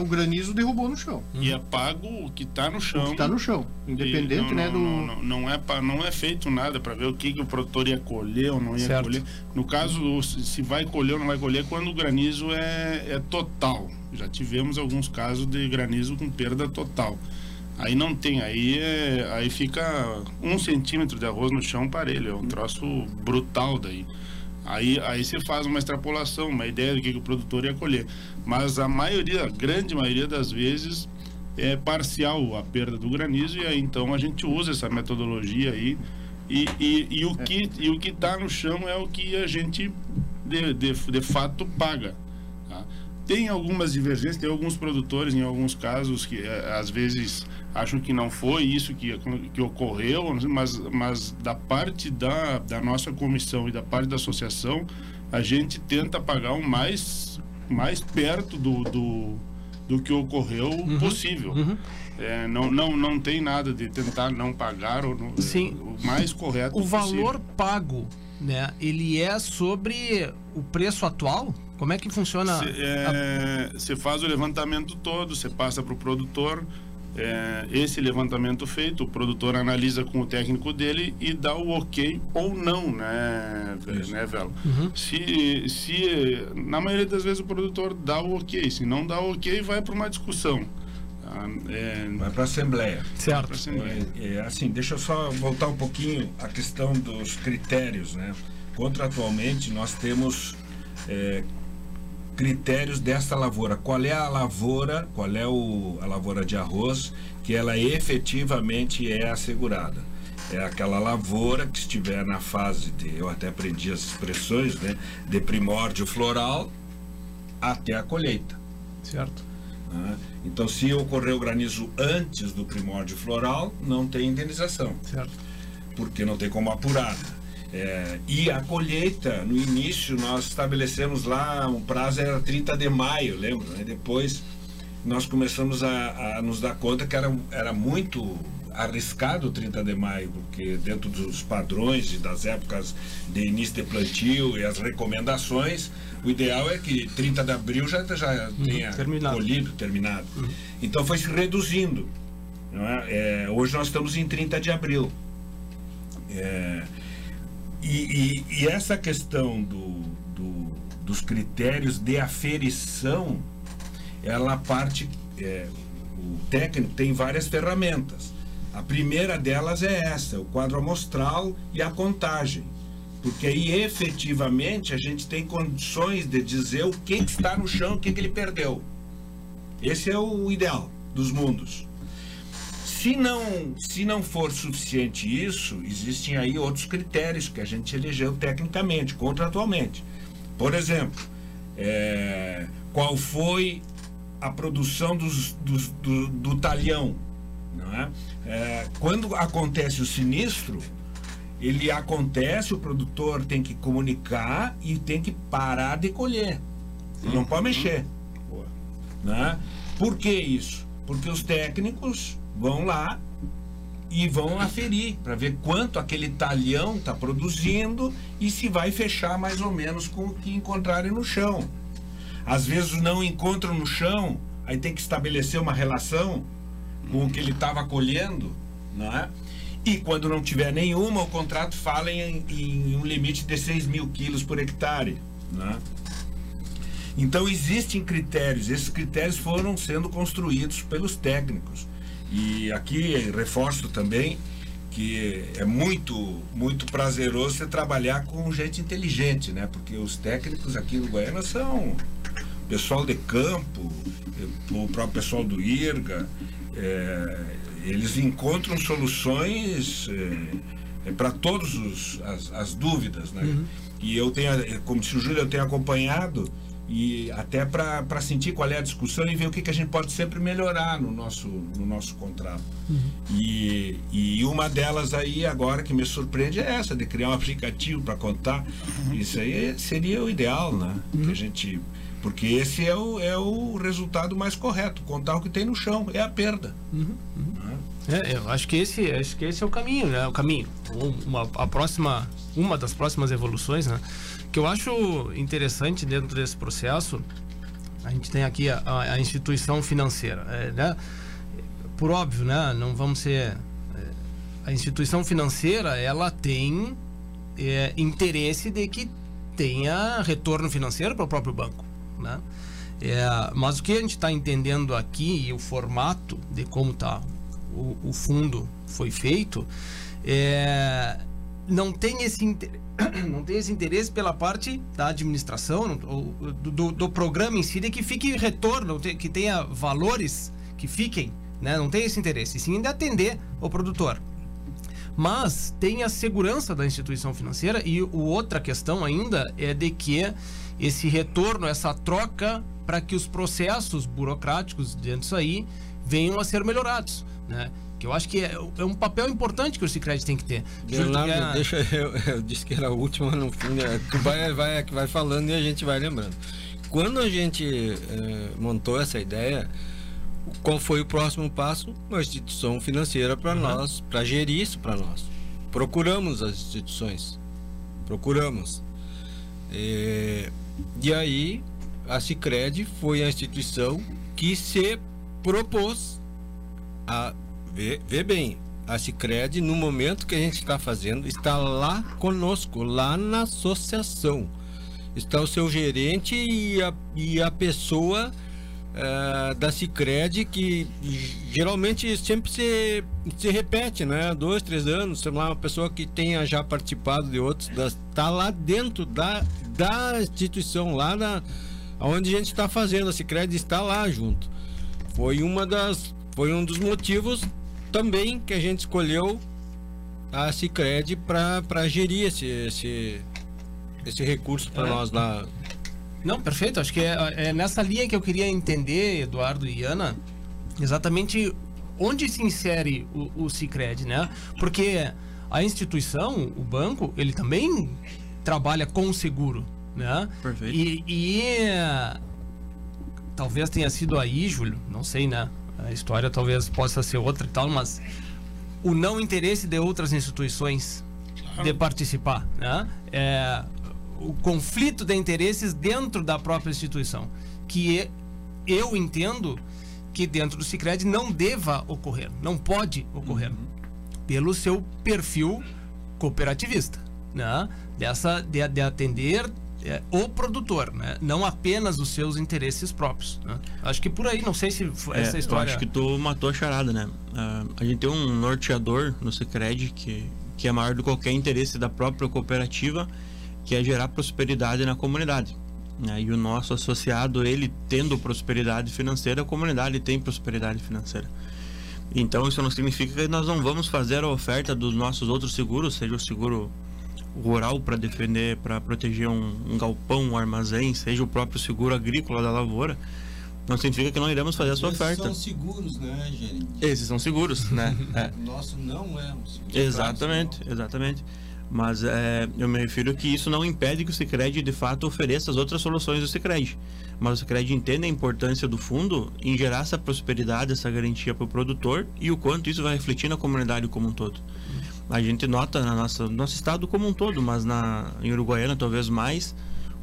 o granizo derrubou no chão. E é pago o que está no chão. O que tá no chão, independente, não, né, não, do- Não, não, não é não é feito nada para ver o que, que o produtor ia colher ou não ia Certo. colher. No caso, se vai colher ou não vai colher, quando o granizo é, é total. Já tivemos alguns casos de granizo com perda total. Aí não tem, aí, é, aí fica um centímetro de arroz no chão parelho, é um troço brutal daí. Aí, aí você faz uma extrapolação, uma ideia do que, que o produtor ia colher. Mas a maioria, a grande maioria das vezes, é parcial a perda do granizo e aí então a gente usa essa metodologia aí e, e, e o que e o que está no chão é o que a gente de, de, de fato paga tá? tem algumas divergências tem alguns produtores em alguns casos que eh, às vezes acham que não foi isso que, que ocorreu mas mas da parte da, da nossa comissão e da parte da associação a gente tenta pagar o mais mais perto do, do, do que ocorreu possível é, não, não, não tem nada de tentar não pagar ou não, Sim. o mais correto O possível. valor pago, né? Ele é sobre o preço atual? Como é que funciona? Você faz o levantamento todo, você passa para o produtor. É, esse levantamento feito, o produtor analisa com o técnico dele e dá o ok ou não, né, né Velo? Se, se, na maioria das vezes, o produtor dá o ok, se não dá o ok, vai para uma discussão. tá? É, Vai para a Assembleia. Certo. Assembleia. É, é, assim, deixa eu só voltar um pouquinho à questão dos critérios, né? Contratualmente, nós temos é, critérios dessa lavoura. Qual é a lavoura, qual é o, a lavoura de arroz que ela efetivamente é assegurada? É aquela lavoura que estiver na fase de, eu até aprendi as expressões, né? De primórdio floral até a colheita. Certo. né? Então, se ocorreu granizo antes do primórdio floral, não tem indenização. Certo. Porque não tem como apurar. É, e a colheita, no início, nós estabelecemos lá, o prazo era 30 de maio, lembra? né? Depois, nós começamos a, a nos dar conta que era, era muito arriscado o 30 de maio, porque dentro dos padrões e das épocas de início de plantio e as recomendações, o ideal é que 30 de abril já, já tenha terminado. colhido, terminado. Então foi se reduzindo. é? É, hoje nós estamos em 30 de abril. É, e, e- e essa questão do, do- dos critérios de aferição, ela parte. é, o técnico tem várias ferramentas. A primeira delas é essa, o quadro amostral e a contagem. Porque aí efetivamente a gente tem condições de dizer o que, está no chão, o que ele perdeu. Esse é o ideal dos mundos. Se não, se não for suficiente isso, existem aí outros critérios que a gente elegeu tecnicamente, contratualmente. Por exemplo, é, qual foi a produção dos, dos- do, do talhão? É? É, quando acontece o sinistro, ele acontece, o produtor tem que comunicar e tem que parar de colher. Ele não pode mexer. Né? Por que isso? Porque os técnicos vão lá e vão aferir para ver quanto aquele talhão está produzindo e se vai fechar mais ou menos com o que encontrarem no chão. Às vezes não encontram no chão, aí tem que estabelecer uma relação com o que ele estava colhendo, não é? E quando não tiver nenhuma, o contrato fala em, em um limite de 6 mil quilos por hectare, né? Então existem critérios, esses critérios foram sendo construídos pelos técnicos. E aqui reforço também que é muito muito prazeroso você trabalhar com gente inteligente, né? Porque os técnicos aqui no Goiânia são pessoal de campo, o próprio pessoal do IRGA, é, eles encontram soluções é, para todas as, as dúvidas, né? E eu tenho, como disse o Júlio, eu tenho acompanhado e até para sentir qual é a discussão e ver o que, que a gente pode sempre melhorar no nosso, no nosso contrato. E, e uma delas aí agora que me surpreende é essa, de criar um aplicativo para contar. Isso aí seria o ideal, né? Que a gente, porque esse é o, é o resultado mais correto, contar o que tem no chão, é a perda. né? É, eu acho que esse, acho que esse é o caminho, né? O caminho. Um- Uma, a próxima, uma das próximas evoluções, né? Que eu acho interessante dentro desse processo, a gente tem aqui a, a- instituição financeira, é, né? Por óbvio, né? Não vamos ser é, a instituição financeira, ela tem é, interesse de que tenha retorno financeiro para o próprio banco, né? É, mas o que a gente está entendendo aqui e o formato de como tá o, o fundo foi feito é, não tem esse não tem esse interesse pela parte da administração ou do, do, programa em si de que fique retorno que tenha valores que fiquem né? não tem esse interesse sim de atender o produtor mas tem a segurança da instituição financeira e o outra questão ainda é de que esse retorno, essa troca para que os processos burocráticos dentro disso aí venham a ser melhorados, né? Que eu acho que é, é um papel importante que o Sicredi tem que ter. Quer- deixa eu, eu disse que era a última no fim, né? Tu vai, vai, vai falando e a gente vai lembrando. Quando a gente eh, montou essa ideia, qual foi o próximo passo? Uma instituição financeira para nós, para gerir isso para nós. Procuramos as instituições, procuramos. Eh, e aí a Sicredi foi a instituição que se propôs a ver, ver bem, a Cicred, no momento que a gente está fazendo, está lá conosco, lá na associação. Está o seu gerente e a, e a pessoa eh, da Cicred, que geralmente sempre se, se repete, né? Dois, três anos, sei lá, uma pessoa que tenha já participado de outros, está lá dentro da, da instituição, lá na, onde a gente está fazendo, a Cicred está lá junto foi uma das foi um dos motivos também que a gente escolheu a Cicred para gerir esse, esse esse recurso para É. nós lá Não, perfeito. Acho que é, é nessa linha que eu queria entender, Eduardo e Ana, exatamente onde se insere o, o Cicred, né? Porque a instituição, o banco, ele também trabalha com o seguro, né? Perfeito. E, e, eh, talvez tenha sido aí, Júlio, não sei, né? A história talvez possa ser outra e tal, mas o não interesse de outras instituições de participar, né? É, o conflito de interesses dentro da própria instituição, que é- eu entendo que dentro do Sicredi não deva ocorrer, não pode ocorrer, pelo seu perfil cooperativista, né? Dessa de, de atender é, o produtor, né? Não apenas os seus interesses próprios. né? Acho que por aí, não sei se É, essa Eu história. acho que tu matou a charada, né? Ah, a gente tem um norteador no Sicredi que, que é maior do que qualquer interesse da própria cooperativa, que é gerar prosperidade na comunidade. né? E o nosso associado, ele tendo prosperidade financeira, a comunidade tem prosperidade financeira. Então isso não significa que nós não vamos fazer a oferta dos nossos outros seguros, seja o seguro rural para defender, para proteger um, um galpão, um armazém, seja o próprio seguro agrícola da lavoura. Não significa que não iremos fazer a sua Esses oferta. são seguros né gerente Esses são seguros, né? É. nosso não é um seguro Exatamente, exatamente. Mas é, eu me refiro que isso não impede que o Sicredi de fato ofereça as outras soluções do Sicredi. Mas o Sicredi entende a importância do fundo em gerar essa prosperidade, essa garantia para o produtor e o quanto isso vai refletir na comunidade como um todo. A gente nota na nossa no nosso estado como um todo, mas na em Uruguaiana talvez mais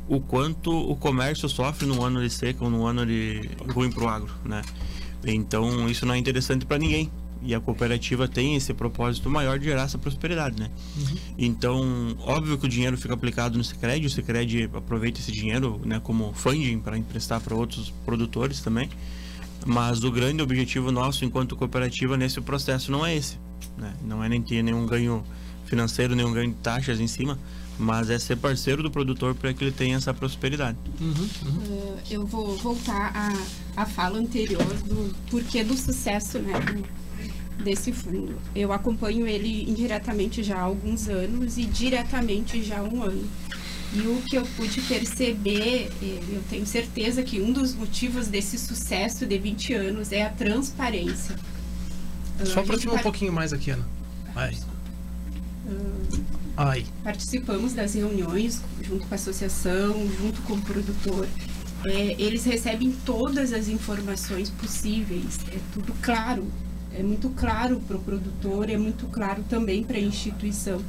o quanto o comércio sofre num ano de seca ou num ano de ruim para o agro, né? Então isso não é interessante para ninguém. E a cooperativa tem esse propósito maior de gerar essa prosperidade, né? Então, óbvio que o dinheiro fica aplicado no Sicredi, o Sicredi aproveita esse dinheiro, né, como funding para emprestar para outros produtores também. Mas o grande objetivo nosso enquanto cooperativa nesse processo não é esse, né? Não é nem ter nenhum ganho financeiro, nenhum ganho de taxas em cima, mas é ser parceiro do produtor para que ele tenha essa prosperidade. Uh, eu vou voltar à, à fala anterior do porquê do sucesso né, do- desse fundo. Eu acompanho ele indiretamente já há alguns anos e diretamente já há um ano. E o que eu pude perceber, eh, eu tenho certeza que um dos motivos desse sucesso de 20 anos é a transparência. Uh, Só a gente aproxima um pouquinho mais aqui, Ana. Vai. uh, Ai. participamos das reuniões junto com a associação, junto com o produtor. É, eles recebem todas as informações possíveis, é tudo claro. É muito claro para o produtor, é muito claro também para a instituição.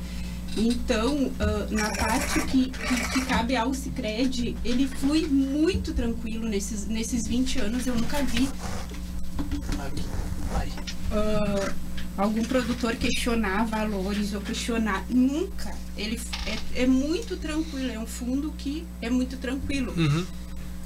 Então, ah, na parte que, que, que cabe ao Cicred, ele flui muito tranquilo nesses, nesses 20 anos, eu nunca vi ah, algum produtor questionar valores ou questionar. Nunca. Ele é, é muito tranquilo, é um fundo que é muito tranquilo. Uhum.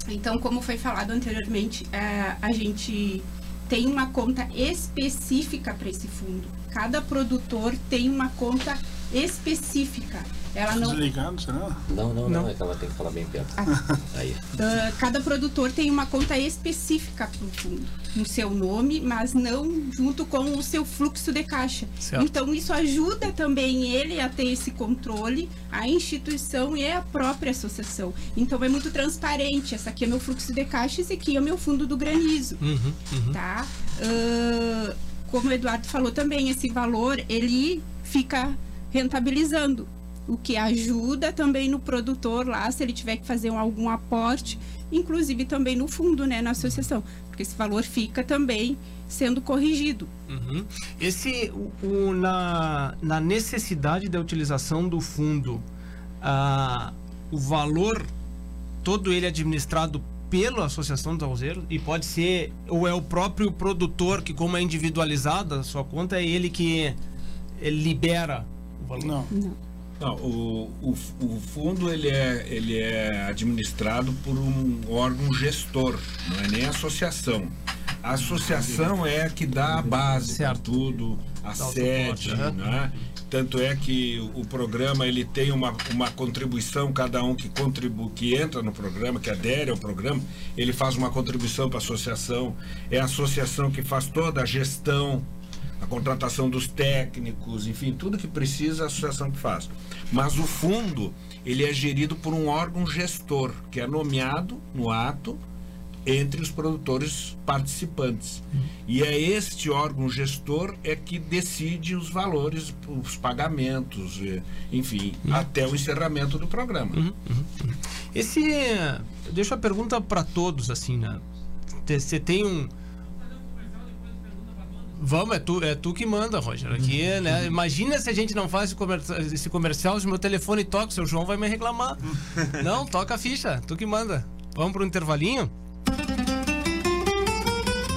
Então, como foi falado anteriormente, eh, a gente tem uma conta específica para esse fundo. Cada produtor tem uma conta específica. Ela não, Desligado, será? Não, não, não, Não. é que ela tem que falar bem perto. Ah. Aí. Ah, cada produtor tem uma conta específica para o fundo, no seu nome, mas não junto com o seu fluxo de caixa. Certo. Então, isso ajuda também ele a ter esse controle, a instituição e a própria associação. Então, é muito transparente. Essa aqui é meu fluxo de caixa, esse aqui é o meu fundo do granizo. Uhum, uhum. Tá? Ah, como o Eduardo falou também, esse valor ele fica rentabilizando. O que ajuda também no produtor lá, se ele tiver que fazer um- algum aporte, inclusive também no fundo, né, na associação, porque esse valor fica também sendo corrigido. Uhum. Esse, o, o- na, na necessidade da utilização do fundo, ah, o valor todo ele administrado pela Associação dos Alzeiros e pode ser, ou é o próprio produtor que, como é individualizada a sua conta, é ele que ele libera o valor? Não. Não, o, o, o fundo ele é, ele é administrado por um órgão gestor, não é nem associação. A associação é a que dá a base para tudo, a Dá sede, né? Tanto é que o, o programa ele tem uma, uma contribuição, cada um que contribui, que entra no programa, que adere ao programa, ele faz uma contribuição para a associação. É a associação que faz toda a gestão, a contratação dos técnicos, enfim, tudo que precisa a associação que faz. Mas o fundo, ele é gerido por um órgão gestor, que é nomeado no ato entre os produtores participantes. E é este órgão gestor é que decide os valores, os pagamentos, eh, enfim, até o encerramento do programa. Esse. Deixa a pergunta para todos, assim, né? Você tem um. Vamos, é tu, é tu que manda, Roger. Aqui, né? Imagina se a gente não faz esse comercial, esse comercial, se meu telefone toca, seu João vai me reclamar. não, toca a ficha, tu que manda. Vamos pro intervalinho?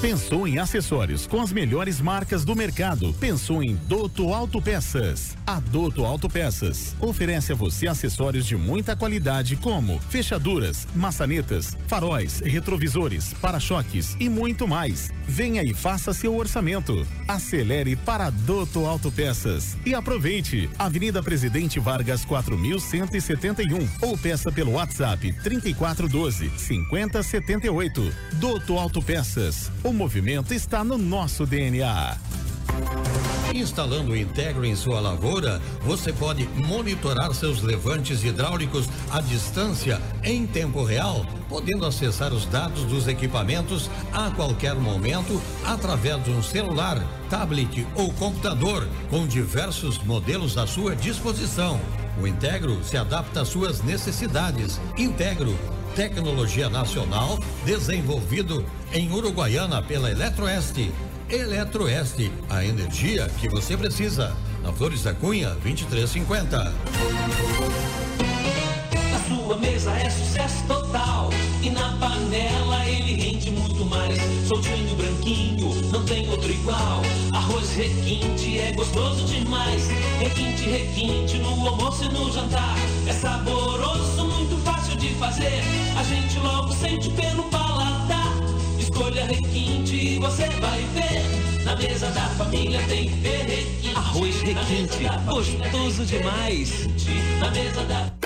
Pensou em acessórios com as melhores marcas do mercado? Pensou em Doto Autopeças? A Doto Autopeças oferece a você acessórios de muita qualidade como fechaduras, maçanetas, faróis, retrovisores, para-choques e muito mais. Venha e faça seu orçamento. Acelere para a Doto Autopeças e aproveite. Avenida Presidente Vargas 4171 ou peça pelo WhatsApp 3412 5078. Doto Autopeças. O movimento está no nosso DNA. Instalando o Integro em sua lavoura, você pode monitorar seus levantes hidráulicos à distância em tempo real, podendo acessar os dados dos equipamentos a qualquer momento através de um celular, tablet ou computador, com diversos modelos à sua disposição. O Integro se adapta às suas necessidades. Integro, tecnologia nacional, desenvolvido em Uruguaiana pela Eletroeste. Eletroeste, a energia que você precisa. Na Flores da Cunha, 2350. A sua mesa é sucesso total. E na panela ele rende muito mais. Soltinho, branquinho, não tem outro igual. Arroz requinte é gostoso demais. Requinte, requinte no almoço e no jantar. É saboroso, muito fácil de fazer. A gente logo sente pelo paladar. Escolha requinte e você vai ver. Na mesa da família tem que requinte. Arroz requinte, gostoso demais. Na mesa da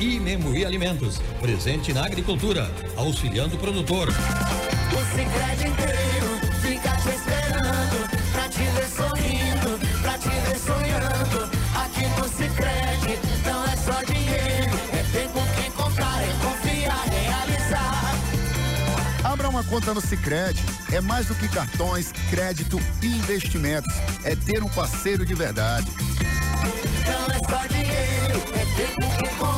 E Memuri Alimentos, presente na agricultura, auxiliando o produtor. O Cicred inteiro fica te esperando pra te ver sorrindo, pra te ver sonhando. Aqui no Cicred não é só dinheiro, é ter com quem contar, é confiar, realizar. Abra uma conta no Sicredi. É mais do que cartões, crédito e investimentos. É ter um parceiro de verdade. Não é só dinheiro, é ter com quem contar.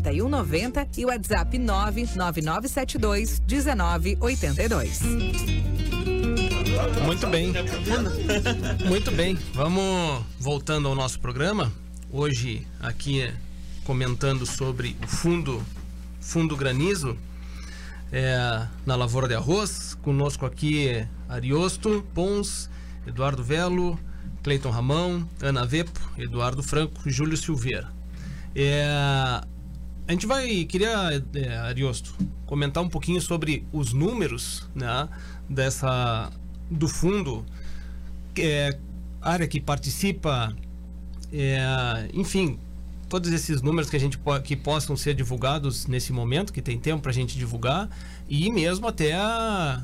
4190 e WhatsApp 99972 1982. Muito bem. Muito bem. Vamos voltando ao nosso programa. Hoje aqui comentando sobre o fundo fundo granizo é, na lavoura de arroz. Conosco aqui Ariosto Pons, Eduardo Velo, Cleiton Ramão, Ana Vepo, Eduardo Franco e Júlio Silveira. É, a gente vai, queria, é, Ariosto, comentar um pouquinho sobre os números né, dessa, do fundo, é, área que participa, é, enfim, todos esses números que a gente que possam ser divulgados nesse momento, que tem tempo para a gente divulgar, e mesmo até a,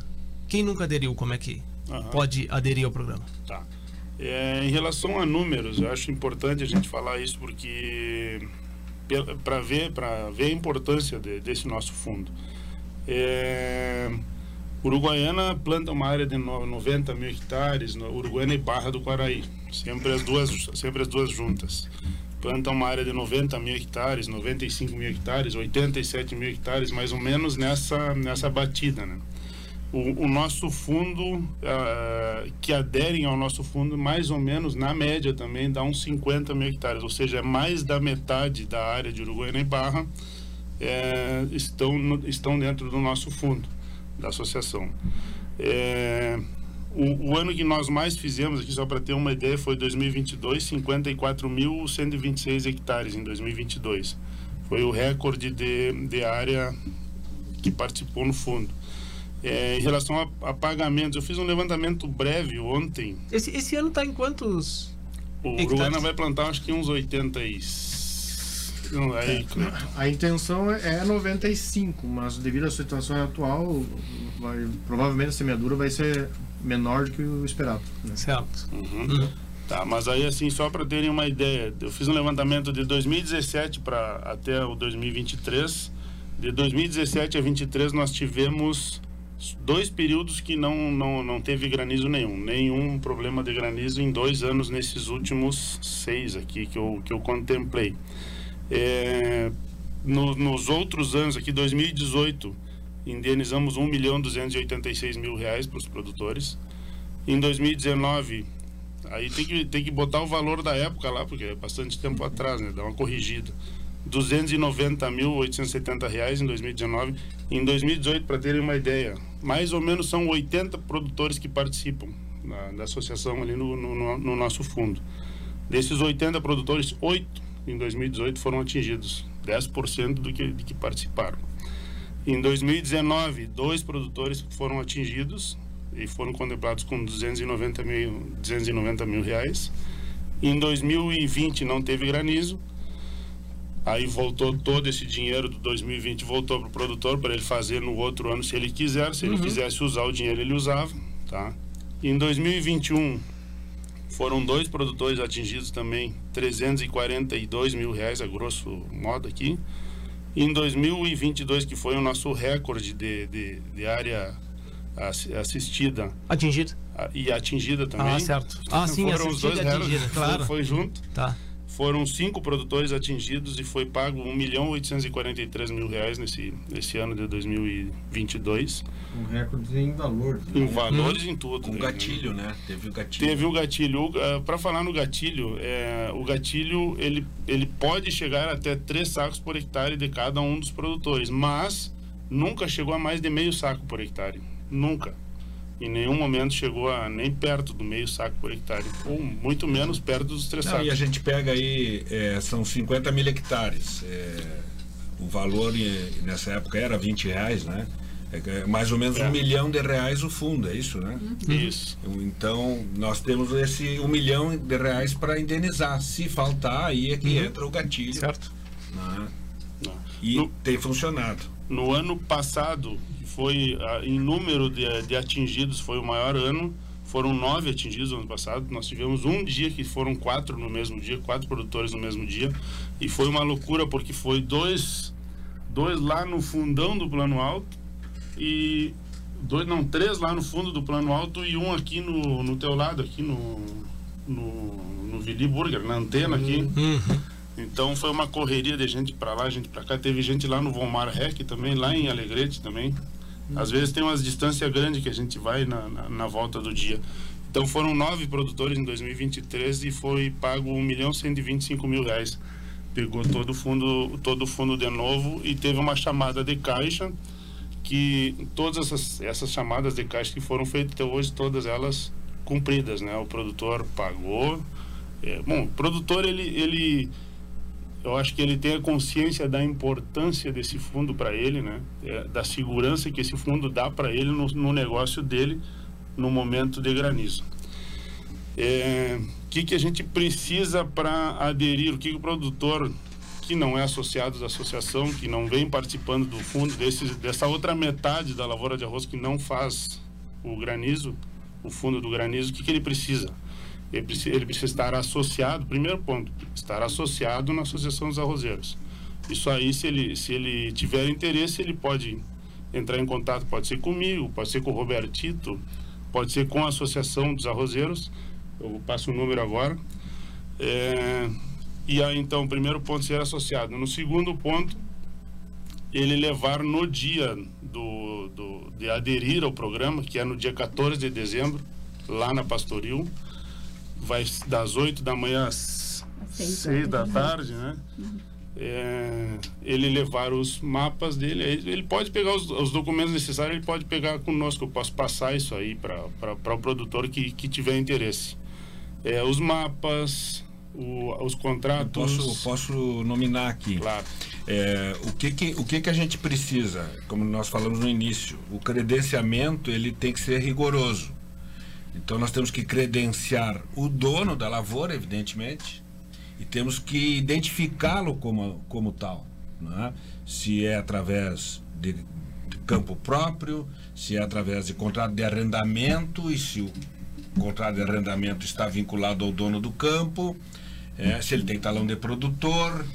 quem nunca aderiu, como é que Aham. pode aderir ao programa. Tá. É, em relação a números, eu acho importante a gente falar isso porque para ver para ver a importância de- desse nosso fundo. É, Uruguaiana planta uma área de no- 90 mil hectares, Uruguaiana e Barra do Quaraí, sempre as duas sempre as duas juntas. Planta uma área de 90 mil hectares, 95 mil hectares, 87 mil hectares, mais ou menos nessa nessa batida, né? O, o nosso fundo, ah, que aderem ao nosso fundo, mais ou menos, na média também, dá uns 50 mil hectares, ou seja, é mais da metade da área de Uruguaiana e Barra eh, estão, no- estão dentro do nosso fundo, da associação. Eh, o, o ano que nós mais fizemos aqui, só para ter uma ideia, foi 2022, 54.126 hectares em 2022. Foi o recorde de, de área que participou no fundo. É, em relação a, a pagamentos, eu fiz um levantamento breve ontem. Esse, esse ano está em quantos? O Hectares? Uruguaiana vai plantar acho que uns 80 e... Não, aí, A intenção é 95, mas devido à situação atual, vai, provavelmente a semeadura vai ser menor do que o esperado. né? Certo. Uhum. Tá, mas aí assim, só para terem uma ideia, eu fiz um levantamento de 2017 para até o 2023. De 2017 a 23 nós tivemos dois períodos que não, não, não teve granizo nenhum. Nenhum problema de granizo em dois anos nesses últimos seis aqui que eu, que eu contemplei. É, no- nos outros anos, aqui 2018, indenizamos 1 milhão 286 mil reais para os produtores. Em 2019, aí tem que, tem que botar o valor da época lá, porque é bastante tempo atrás, né? Dá uma corrigida. 290.870 reais em 2019. Em 2018, para terem uma ideia, mais ou menos são 80 produtores que participam da, da associação ali no, no, no- no nosso fundo. Desses 80 produtores, 8 em 2018 foram atingidos, 10% do que, de que participaram. Em 2019, dois produtores foram atingidos e foram contemplados com 290 mil, 290 mil reais. Em 2020 não teve granizo. Aí voltou todo esse dinheiro do 2020 voltou para o produtor para ele fazer no outro ano se ele quiser. Se ele Uhum. quisesse usar o dinheiro ele usava, tá? Em 2021 Foram dois produtores atingidos também, 342 mil reais, a grosso modo aqui. Em 2022, que foi o nosso recorde de, de, de área assi- assistida. Atingida. E atingida também. Ah, certo. Ah, sim, Foram os assistida dois e atingida, foi- claro. Foi junto. Tá. Foram cinco produtores atingidos e foi pago 1 milhão 843 mil reais nesse, nesse ano de 2022. Um recorde em valor. Em valores em tudo. Com né? gatilho, né? Teve o gatilho. Teve o gatilho. Para falar no gatilho, é, o gatilho ele, ele pode chegar até três sacos por hectare de cada um dos produtores, mas nunca chegou a mais de meio saco por hectare. Nunca. Em nenhum momento chegou a nem perto do meio saco por hectare, ou muito menos perto dos três Não, sacos. e a gente pega aí, é, são 50 mil hectares. É, o valor nessa época era 20 reais, né? É, é mais ou menos É. um milhão de reais o fundo, é isso, né? Isso. Então, nós temos esse um milhão de reais para indenizar. Se faltar, aí é que entra o gatilho. Certo. né? Não. E No- tem funcionado. No ano passado, foi ah, em número de, de atingidos, foi o maior ano. Foram nove atingidos no ano passado. Nós tivemos um dia que foram quatro no mesmo dia, quatro produtores no mesmo dia. E foi uma loucura porque foi dois, dois lá no fundão do plano alto e dois, não, três lá no fundo do plano alto e um aqui no, no teu lado, aqui no, no, no Vili Burger, na antena aqui. Então foi uma correria de gente para lá, gente para cá. Teve gente lá no Vomar Rec também, lá em Alegrete também. Às vezes tem umas distâncias grandes que a gente vai na, na, na volta do dia. Então foram nove produtores em 2023 e foi pago 1 milhão 125 mil reais. Pegou todo o fundo, todo o fundo de novo e teve uma chamada de caixa que todas essas, essas chamadas de caixa que foram feitas até hoje, todas elas cumpridas, né? O produtor pagou. É, bom, o produtor ele, ele eu acho que ele tem a consciência da importância desse fundo para ele, né? É, da segurança que esse fundo dá para ele no, no negócio dele no momento de granizo. É, O que, que a gente precisa para aderir? O que, que o produtor que não é associado da associação, que não vem participando do fundo, desse, dessa outra metade da lavoura de arroz que não faz o granizo, o fundo do granizo, o que, que ele precisa? Ele precisa, ele precisa estar associado, primeiro ponto, estar associado na Associação dos Arrozeiros. Isso aí, se ele, se ele tiver interesse, ele pode entrar em contato, pode ser comigo, pode ser com o Robertito, pode ser com a Associação dos Arrozeiros. Eu passo o número agora. É, e aí, então, o primeiro ponto ser associado. No segundo ponto, ele levar no dia do, do, de aderir ao programa, que é no dia 14 de dezembro, lá na Pastoril, vai das 8 da manhã às seis 6 da tarde, né? É, ele levar os mapas dele, ele pode pegar os, os documentos necessários, ele pode pegar conosco, eu posso passar isso aí para o produtor que, que tiver interesse. É, os mapas, o- os contratos. Posso, posso nominar aqui. Claro. É, o que que, o que que a gente precisa, como nós falamos no início, o credenciamento ele tem que ser rigoroso. Então nós temos que credenciar o dono da lavoura, evidentemente, e temos que identificá-lo como, como tal. né? Se é através de, de campo próprio, se é através de contrato de arrendamento e se o contrato de arrendamento está vinculado ao dono do campo, é, se ele tem talão de produtor,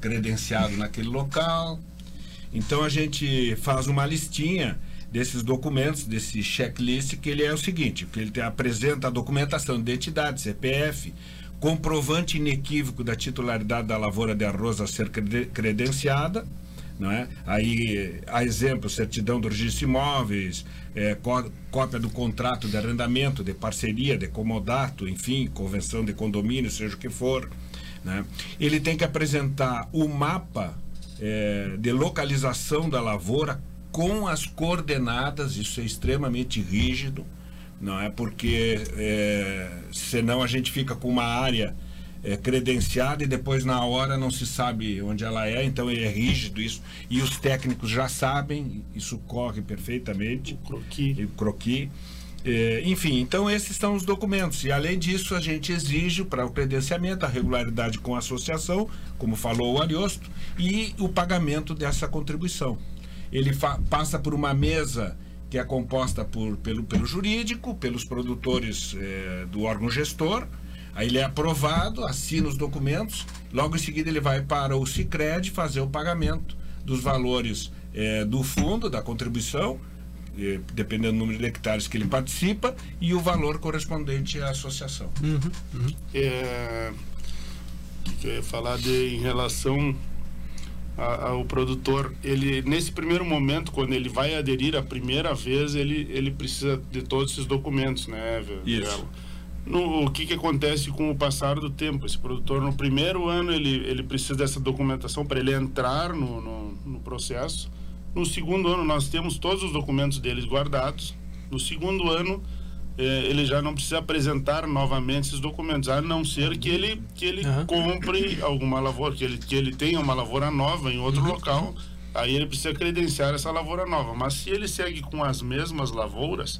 credenciado naquele local. Então a gente faz uma listinha desses documentos, desse checklist, que ele é o seguinte, que ele te apresenta a documentação de identidade, CPF, comprovante inequívoco da titularidade da lavoura de arroz a ser crede- credenciada, não é? Aí, a exemplo, certidão do registro de imóveis, é, có- cópia do contrato de arrendamento, de parceria, de comodato, enfim, convenção de condomínio, seja o que for. Né? Ele tem que apresentar o mapa é, de localização da lavoura com as coordenadas, isso é extremamente rígido, não é? Porque é, senão a gente fica com uma área é, credenciada e depois na hora não se sabe onde ela é, então é rígido isso. E os técnicos já sabem, isso corre perfeitamente. O croqui. O croqui. É, enfim, então esses são os documentos. E além disso, a gente exige para o credenciamento a regularidade com a associação, como falou o Ariosto, e o pagamento dessa contribuição. Ele passa por uma mesa que é composta por, pelo, pelo jurídico, pelos produtores eh, do órgão gestor. Aí ele é aprovado, assina os documentos, logo em seguida ele vai para o Cicred fazer o pagamento dos valores eh, do fundo, da contribuição, eh, dependendo do número de hectares que ele participa, e o valor correspondente à associação. É, o que eu ia falar de, em relação a- ao produtor, ele nesse primeiro momento, quando ele vai aderir a primeira vez, ele, ele precisa de todos esses documentos, né, Isso. No, o que, que acontece com o passar do tempo? Esse produtor, no primeiro ano, ele, ele precisa dessa documentação para ele entrar no, no, no processo. No segundo ano, nós temos todos os documentos deles guardados. No segundo ano, ele já não precisa apresentar novamente esses documentos, a não ser que ele, que ele compre alguma lavoura, que ele, que ele tenha uma lavoura nova em outro local. Aí ele precisa credenciar essa lavoura nova. Mas se ele segue com as mesmas lavouras,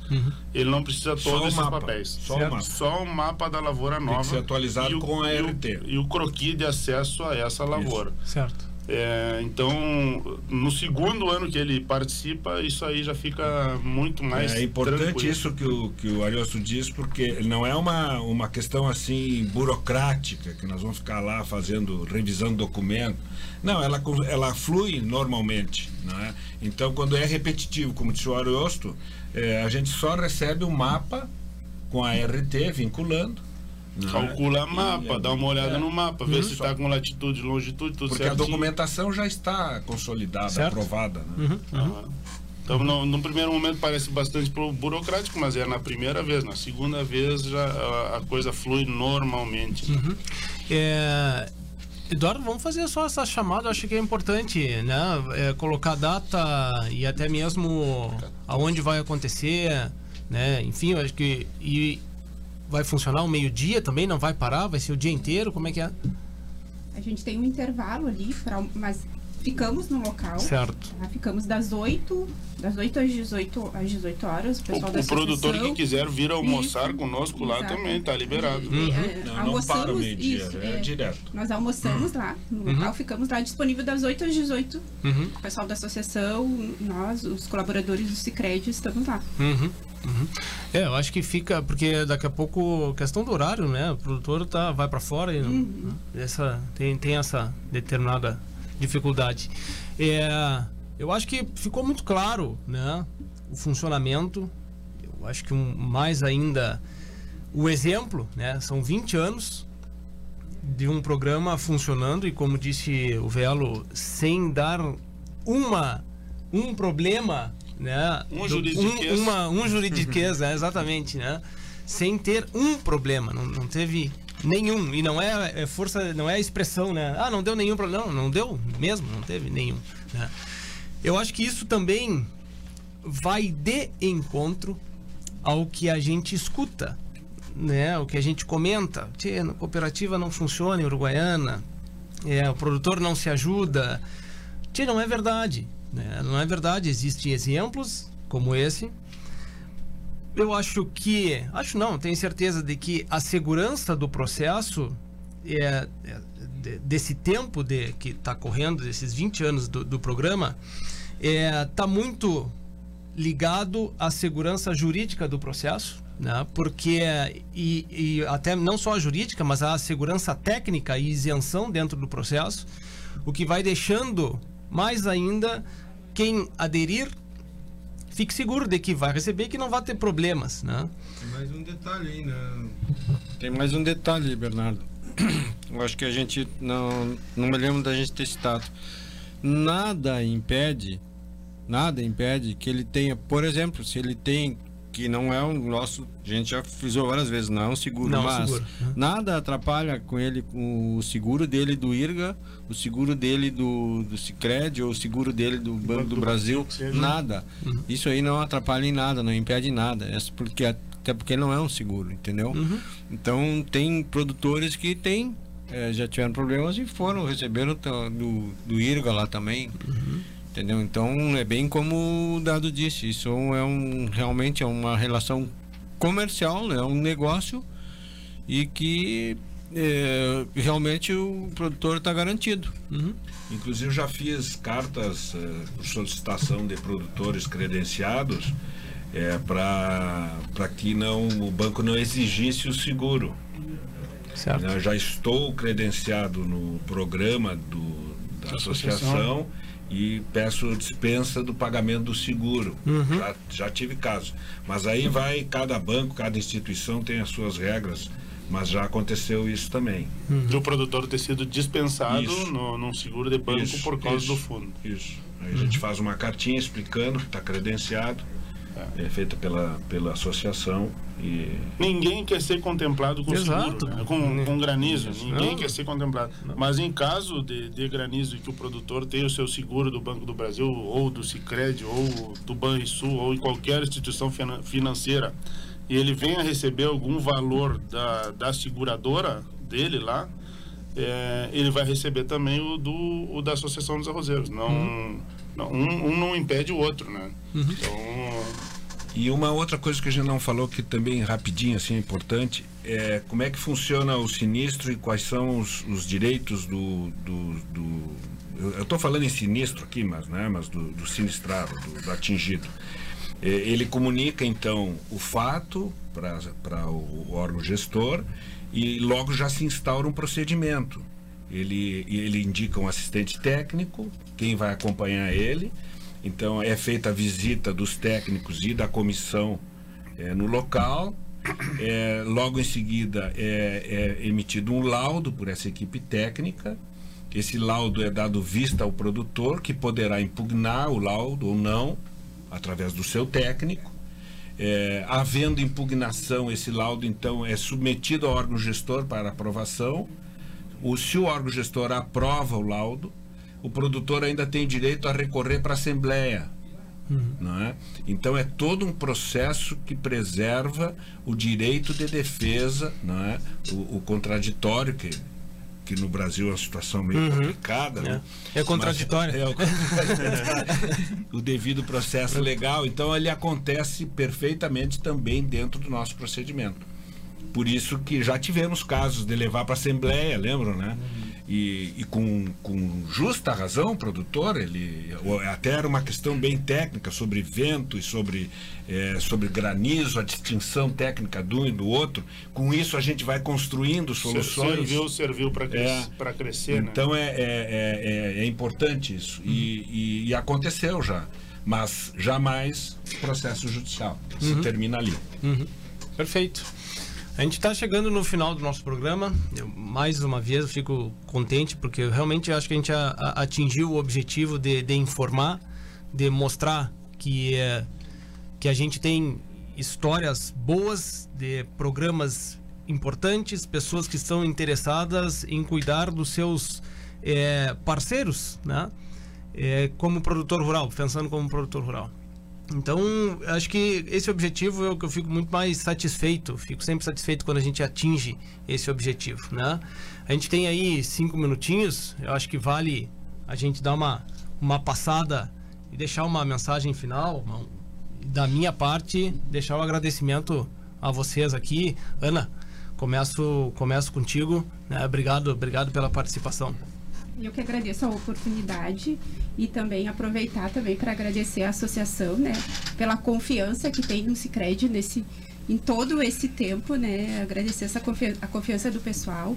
ele não precisa Só todos esses mapa. papéis. Só o mapa. Só o mapa da lavoura Tem nova. que ser atualizado e o- com a e o- RT. E o croqui de acesso a essa lavoura. Certo. É, então, no segundo ano que ele participa, isso aí já fica muito mais É importante tranquilo. isso que o, que o Ariosto diz, porque não é uma, uma questão assim burocrática, que nós vamos ficar lá fazendo, revisando documento. Não, ela, ela flui normalmente. Não é? Então, quando é repetitivo, como disse o Ariosto, é, a gente só recebe o mapa com a RT vinculando. É? Calcula mapa, dá uma olhada É. no mapa, vê Uhum. se está com latitude, longitude, tudo Porque a certinho. documentação já está consolidada, Certo. aprovada. Né? Aham. Então, no, no primeiro momento parece bastante burocrático, mas é na primeira vez. Na segunda vez já a, a coisa flui normalmente. Uhum. É, Eduardo, vamos fazer só essa chamada, acho que é importante, né? É, colocar data e até mesmo aonde vai acontecer, né? Enfim, eu acho que e vai funcionar o meio-dia também, não vai parar, vai ser o dia inteiro, como é que é? A gente tem um intervalo ali, pra, mas ficamos no local. Certo. tá? Ficamos das 8, das 8 às 18, às 18 horas. O, pessoal da O produtor que quiser vir almoçar Isso, conosco lá exato. também tá liberado. E, é, Não, não almoçamos, para o meio-dia, isso, é direto. Nós almoçamos lá no Uhum. local, ficamos lá disponível das 8 às 18. Uhum. O pessoal da associação, nós, os colaboradores do Cicred, estamos lá. Uhum, uhum. É, eu acho que fica, porque daqui a pouco, questão do horário, né? O produtor tá, vai para fora e Uhum. né? essa, tem, tem essa determinada dificuldade. É, eu acho que ficou muito claro, né? O funcionamento. Eu acho que um, mais ainda o exemplo, né? São 20 anos de um programa funcionando e como disse o Velo, sem dar uma um problema, né? Um juridiquês. um, uma, um juridiquês, né? exatamente, né? Sem ter um problema, não, não teve nenhum e não é, é força, não é expressão, né? Ah, não deu nenhum problema, não, não deu mesmo, não teve nenhum. Né? Eu acho que isso também vai de encontro ao que a gente escuta, né? O que a gente comenta. Tchê, cooperativa não funciona em Uruguaiana, é, o produtor não se ajuda. Tchê, não é verdade. Né? Não é verdade. Existem exemplos como esse. Eu acho que. Acho não, tenho certeza de que a segurança do processo é, é, de- desse tempo de, que está correndo, desses 20 anos do, do programa, está muito ligado à segurança jurídica do processo, né? porque e, e até não só a jurídica, mas a segurança técnica e isenção dentro do processo, o que vai deixando mais ainda quem aderir fique seguro de que vai receber e que não vai ter problemas, né? Tem mais um detalhe aí, né? Tem mais um detalhe, Bernardo. Eu acho que a gente não, não me lembro da gente ter citado. Nada impede, nada impede que ele tenha, por exemplo, se ele tem que não é o nosso, a gente já frisou várias vezes, não é um seguro, Não, mas seguro, né? nada atrapalha com ele com o seguro dele do IRGA, o seguro dele do, do Cicred ou o seguro dele do Banco do Brasil, nada. Isso aí não atrapalha em nada, não impede em nada, é porque até porque não é um seguro, entendeu? Então tem produtores que têm eh, já tiveram problemas e foram receberam do, do IRGA lá também. Entendeu? Então é bem como o Dado disse, isso é um realmente é uma relação comercial, né? é um negócio e que é, realmente o produtor está garantido. Inclusive já fiz cartas eh, por solicitação de produtores credenciados é, para que não o banco não exigisse o seguro. Certo. Eu já estou credenciado no programa do, da associação e peço dispensa do pagamento do seguro. Uhum. Já, já tive casos. Mas aí vai, cada banco, cada instituição tem as suas regras. Mas já aconteceu isso também. Do produtor ter sido dispensado Isso. no, num seguro de banco Isso, por causa isso, do fundo. Isso. Aí a gente faz uma cartinha explicando que está credenciado, é feita pela, pela associação e Ninguém quer ser contemplado com Exato. seguro, né? com, com granizo. Ninguém Não. quer ser contemplado. Mas em caso de, de granizo e que o produtor tenha o seu seguro do Banco do Brasil, ou do Cicred, ou do Banrisul, ou em qualquer instituição finan- financeira, e ele venha receber algum valor da, da seguradora dele lá, é, ele vai receber também o, do, o da Associação dos Arrozeiros. Não, não, um, um não impede o outro, né? Então, E uma outra coisa que a gente não falou, que também rapidinho assim é importante, é como é que funciona o sinistro e quais são os, os direitos do. do, do- eu estou falando em sinistro aqui, mas, né, mas do, do sinistrado, do, do atingido. É, ele comunica então o fato para o, o órgão gestor e logo já se instaura um procedimento. Ele, ele indica um assistente técnico, quem vai acompanhar ele. Então é feita a visita dos técnicos e da comissão eh, no local. É, logo em seguida é, é emitido um laudo por essa equipe técnica. Esse laudo é dado vista ao produtor, que poderá impugnar o laudo ou não, através do seu técnico. É, havendo impugnação, esse laudo então é submetido ao órgão gestor para aprovação. O, se o órgão gestor aprova o laudo, o produtor ainda tem direito a recorrer para a Assembleia. Não é? Então é todo um processo que preserva o direito de defesa, não é? o, o contraditório, que, que no Brasil é uma situação meio Uhum. complicada. né? É contraditório. Mas- é, o contraditório. o devido processo legal. Então ele acontece perfeitamente também dentro do nosso procedimento. Por isso que já tivemos casos de levar para a Assembleia, lembram, né? E, e com, com justa razão, o produtor, ele até era uma questão bem técnica sobre vento e sobre, eh, sobre granizo, a distinção técnica de um e do outro. Com isso a gente vai construindo soluções. serviu, serviu para É. crescer, né? Então é, é, é, é- é importante isso. E, e- e aconteceu já. Mas jamais processo judicial. Se Uhum. termina ali. Uhum. Perfeito. A gente está chegando no final do nosso programa. Eu, mais uma vez, eu fico contente porque eu realmente acho que a gente a- a- atingiu o objetivo de, de informar, de mostrar que, é, que a gente tem histórias boas de programas importantes, pessoas que estão interessadas em cuidar dos seus é, parceiros, né? É, como produtor rural, pensando como produtor rural. Então, acho que esse objetivo é o que eu fico muito mais satisfeito. Fico sempre satisfeito quando a gente atinge esse objetivo, né? A gente tem aí cinco minutinhos. Eu acho que vale a gente dar uma, uma passada e deixar uma mensagem final. da minha parte, deixar o agradecimento a vocês aqui. Ana, começo, começo contigo. né? Obrigado, obrigado pela participação. Eu que agradeço a oportunidade e também aproveitar também para agradecer a associação, né, pela confiança que tem no Sicredi nesse em todo esse tempo, né, agradecer essa confi a confiança do pessoal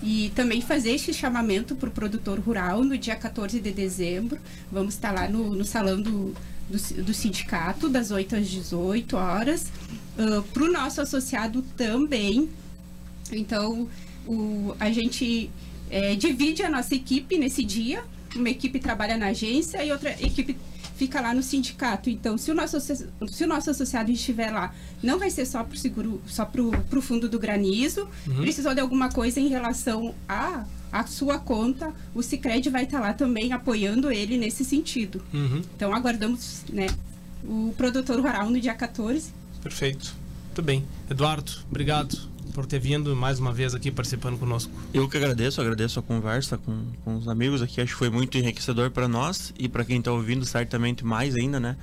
e também fazer esse chamamento para o produtor rural no dia 14 de dezembro. Vamos estar lá no, no salão do, do, do sindicato das 8 às 18 horas. para o nosso associado também, então, o, a gente é, divide a nossa equipe nesse dia. Uma equipe trabalha na agência e outra equipe fica lá no sindicato. Então, se o nosso, se o nosso associado estiver lá, não vai ser só para o seguro, só para o fundo do granizo. Uhum. Precisou de alguma coisa em relação a a sua conta, o Sicredi vai estar lá também apoiando ele nesse sentido. Uhum. Então aguardamos, né, o produtor rural no dia 14. Perfeito. Muito bem. Eduardo, obrigado por ter vindo mais uma vez aqui participando conosco. Eu que agradeço, agradeço a conversa com, com os amigos aqui. Acho que foi muito enriquecedor para nós e para quem está ouvindo, certamente mais ainda, né?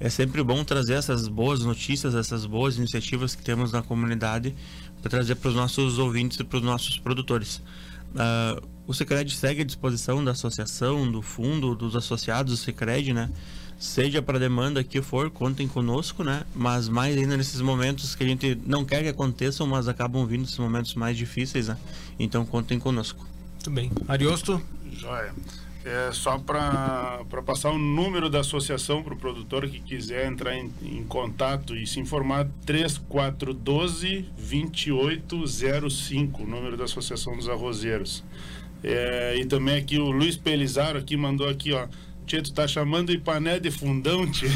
é sempre bom trazer essas boas notícias, essas boas iniciativas que temos na comunidade para trazer para os nossos ouvintes e para os nossos produtores. Uh, o Sicredi segue à disposição da associação, do fundo, dos associados do Sicredi, né? Seja para demanda que for, contem conosco, né? Mas mais ainda nesses momentos que a gente não quer que aconteçam, mas acabam vindo esses momentos mais difíceis, né? Então contem conosco. Muito bem. Ariosto? Joia. É só para passar o número da associação para o produtor que quiser entrar em, em contato e se informar, 3412 2805, o número da Associação dos Arrozeiros. É, e também aqui o Luiz Pelizaro aqui mandou aqui, ó. Tchê, tu tá chamando Ipané de fundão, tchê.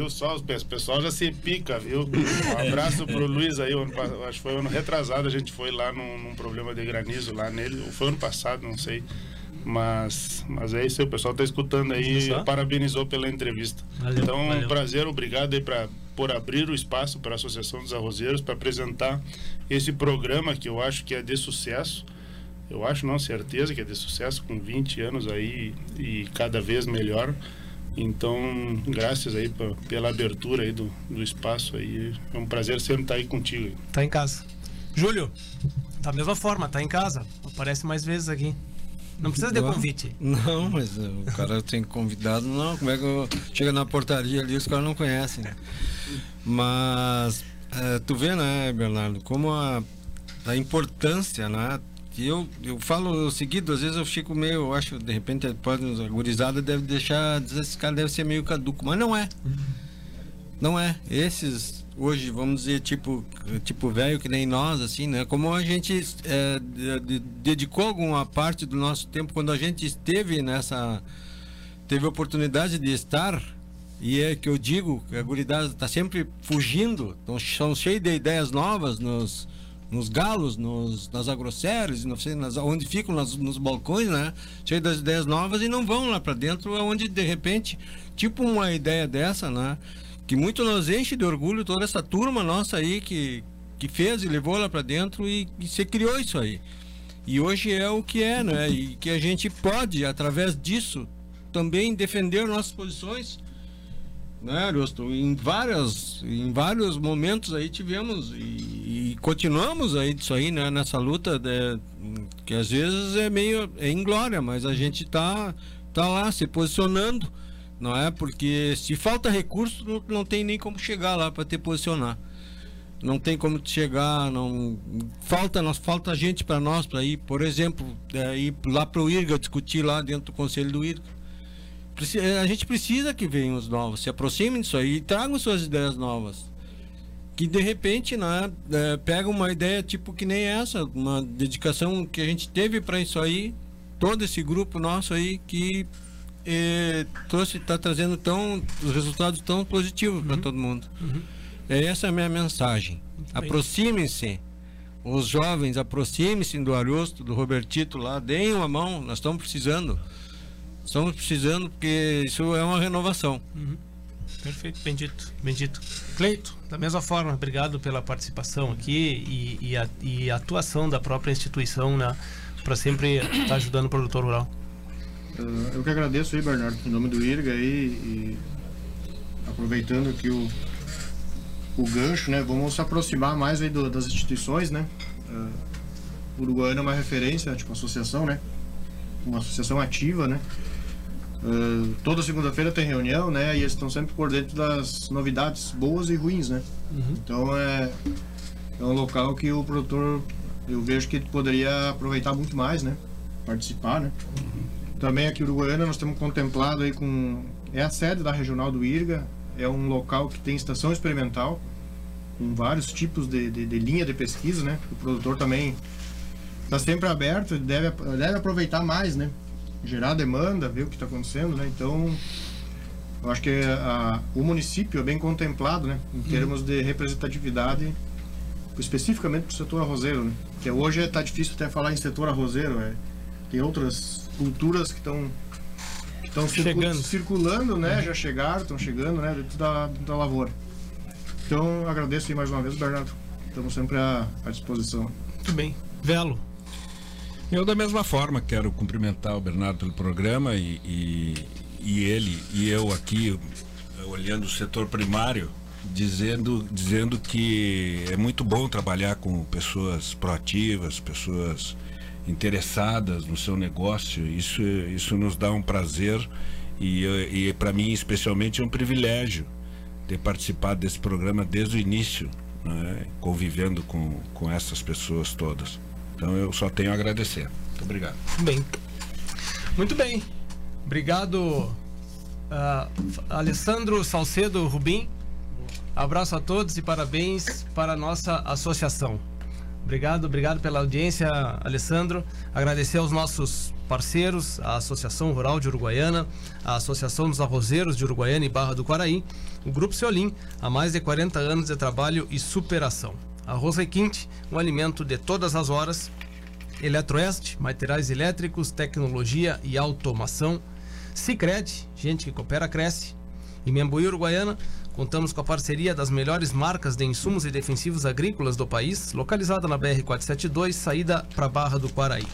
viu só, o pessoal já se pica, viu? Um abraço pro Luiz aí, ano, acho que foi ano retrasado, a gente foi lá num, num problema de granizo lá nele, ou foi ano passado, não sei. Mas, mas é isso aí, o pessoal tá escutando aí, parabenizou pela entrevista. Valeu, então, valeu. um prazer, obrigado aí pra, por abrir o espaço para a Associação dos Arrozeiros para apresentar esse programa que eu acho que é de sucesso. Eu acho, não, certeza que é de sucesso, com 20 anos aí e cada vez melhor. Então, graças aí pra, pela abertura aí do, do espaço aí. É um prazer sempre estar aí contigo. Tá em casa. Júlio, da mesma forma, tá em casa. Aparece mais vezes aqui. Não precisa de convite. Não, mas o cara tem convidado, não. Como é que eu chego na portaria ali, os caras não conhecem. Mas eh, tu vê, né, Bernardo, como a, a importância, né? Eu, eu falo seguido, às vezes eu fico meio, eu acho, de repente, pode, a gurizada deve deixar, esse cara deve ser meio caduco, mas não é. Não é. Esses, hoje, vamos dizer, tipo, tipo velho que nem nós, assim, né? Como a gente é, de- de- dedicou alguma parte do nosso tempo quando a gente esteve nessa. teve oportunidade de estar, e é que eu digo, a gurizada está sempre fugindo, tão, são cheios de ideias novas nos. Nos galos, nos, nas agrossérios, não sei, nas, onde ficam nas- nos balcões, né? Cheio das ideias novas e não vão lá para dentro, onde de repente, tipo uma ideia dessa, né? que muito nos enche de orgulho toda essa turma nossa aí que, que fez e levou lá para dentro e, e se criou isso aí. E hoje é o que é, né? E que a gente pode, através disso, também defender nossas posições. Né, Augusto? Em, várias, em vários momentos aí tivemos e, e continuamos aí disso aí, né? Nessa luta de- que às vezes é meio é inglória, mas a gente tá, tá lá se posicionando, não é? Porque se falta recurso, não, não tem nem como chegar lá para te posicionar. Não tem como chegar, não falta nós falta gente para nós para ir, por exemplo, é, ir lá para o IRGA discutir lá dentro do conselho do IRGA. Preci- A gente precisa que venham os novos, se aproximem disso aí e tragam suas ideias novas. Que de repente, né, é, pega uma ideia tipo que nem essa, uma dedicação que a gente teve para isso aí, todo esse grupo nosso aí que eh, trouxe, está trazendo tão, os resultados tão positivos para todo mundo. É essa a minha mensagem. Aproximem-se, os jovens, aproximem-se do Ariosto, do Robertito lá, deem uma mão, nós estamos precisando. Estamos precisando porque isso é uma renovação. Perfeito, bendito, bendito. Cleito, da mesma forma, obrigado pela participação aqui e, e, a, e a atuação da própria instituição, né? Para sempre estar ajudando o produtor rural. Uh, eu que agradeço aí, Bernardo, em nome do IRGA aí e aproveitando aqui o, o gancho, né? Vamos se aproximar mais aí do- das instituições, né? Uh, o Uruguaiana é uma referência, tipo, associação, né? Uma associação ativa, né? Uh, toda segunda-feira tem reunião, né? E eles estão sempre por dentro das novidades boas e ruins, né? Então é, é um local que o produtor, eu vejo que poderia aproveitar muito mais, né? Participar, né? Também aqui em Uruguaiana nós temos contemplado aí com... É a sede da regional do IRGA, é um local que tem estação experimental, com vários tipos de, de, de linha de pesquisa, né? O produtor também está sempre aberto, deve, deve aproveitar mais, né? Gerar demanda, ver o que está acontecendo, né? Então, eu acho que a- o município é bem contemplado, né? Em termos de representatividade, especificamente para o setor arrozeiro, né? Porque hoje está difícil até falar em setor arrozeiro, é, tem outras culturas que estão que estão Chegando. circulando, né? Já chegaram, estão chegando, né? Dentro da, dentro da lavoura. Então, agradeço aí mais uma vez, Bernardo. Estamos sempre à, à disposição. Muito bem. Velo. Eu, da mesma forma, quero cumprimentar o Bernardo pelo programa e, e- e ele e eu aqui olhando o setor primário, dizendo, dizendo que é muito bom trabalhar com pessoas proativas, pessoas interessadas no seu negócio. Isso, isso nos dá um prazer e, e para mim, especialmente, é um privilégio ter participado desse programa desde o início, né, convivendo com, com essas pessoas todas. Então eu só tenho a agradecer. Muito obrigado. Bem. Muito bem. Obrigado, uh, Alessandro Salcedo Rubim. Abraço a todos e parabéns para a nossa associação. Obrigado, obrigado pela audiência, Alessandro. Agradecer aos nossos parceiros, a Associação Rural de Uruguaiana, a Associação dos Arrozeiros de Uruguaiana e Barra do Quaraí, o Grupo Ceolim, há mais de 40 anos de trabalho e superação. Arroz Requinte, um alimento de todas as horas. Eletroeste, materiais elétricos, tecnologia e automação. Cicred, gente que coopera, cresce. E Membuí Uruguaiana, Contamos com a parceria das melhores marcas de insumos e defensivos agrícolas do país, localizada na BR-472, saída para Barra do Quaraí.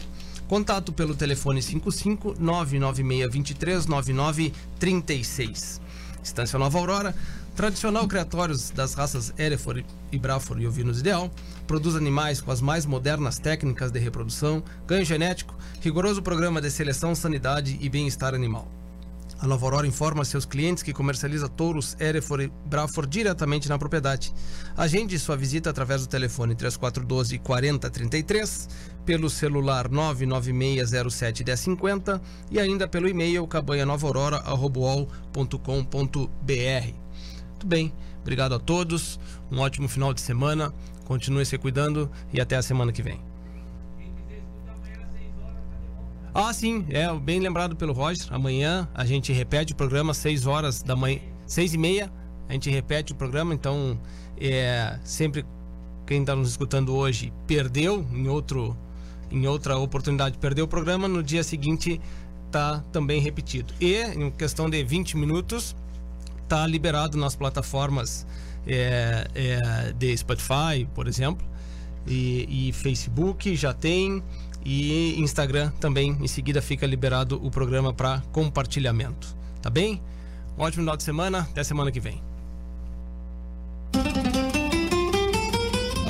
Contato pelo telefone 55 996 23 99 36. Estância Nova Aurora, tradicional criatórios das raças Hereford e Braford e ovinos ideal, produz animais com as mais modernas técnicas de reprodução, ganho genético, rigoroso programa de seleção, sanidade e bem-estar animal. A Nova Aurora informa seus clientes que comercializa touros Hereford e Braford diretamente na propriedade. Agende sua visita através do telefone 3412 4033, pelo celular 99607 1050 e ainda pelo e-mail cabanhanovaaurora.com.br. Muito bem, obrigado a todos, um ótimo final de semana, continue se cuidando e até a semana que vem. Ah, sim, é bem lembrado pelo Roger. Amanhã a gente repete o programa às 6 horas da manhã, 6 e meia. A gente repete o programa, então é, sempre quem está nos escutando hoje perdeu em outro em outra oportunidade perdeu o programa, no dia seguinte tá também repetido. E em questão de 20 minutos tá liberado nas plataformas é, é, de Spotify, por exemplo, e, e Facebook já tem e Instagram também. Em seguida fica liberado o programa para compartilhamento. Tá bem? Um ótimo final de semana. Até semana que vem.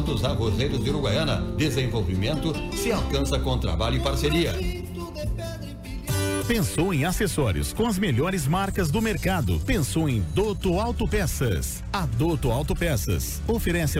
dos Arrozeiros de Uruguaiana. Desenvolvimento se alcança com trabalho e parceria. Pensou em acessórios com as melhores marcas do mercado? Pensou em Doto Autopeças? A Doto Autopeças oferece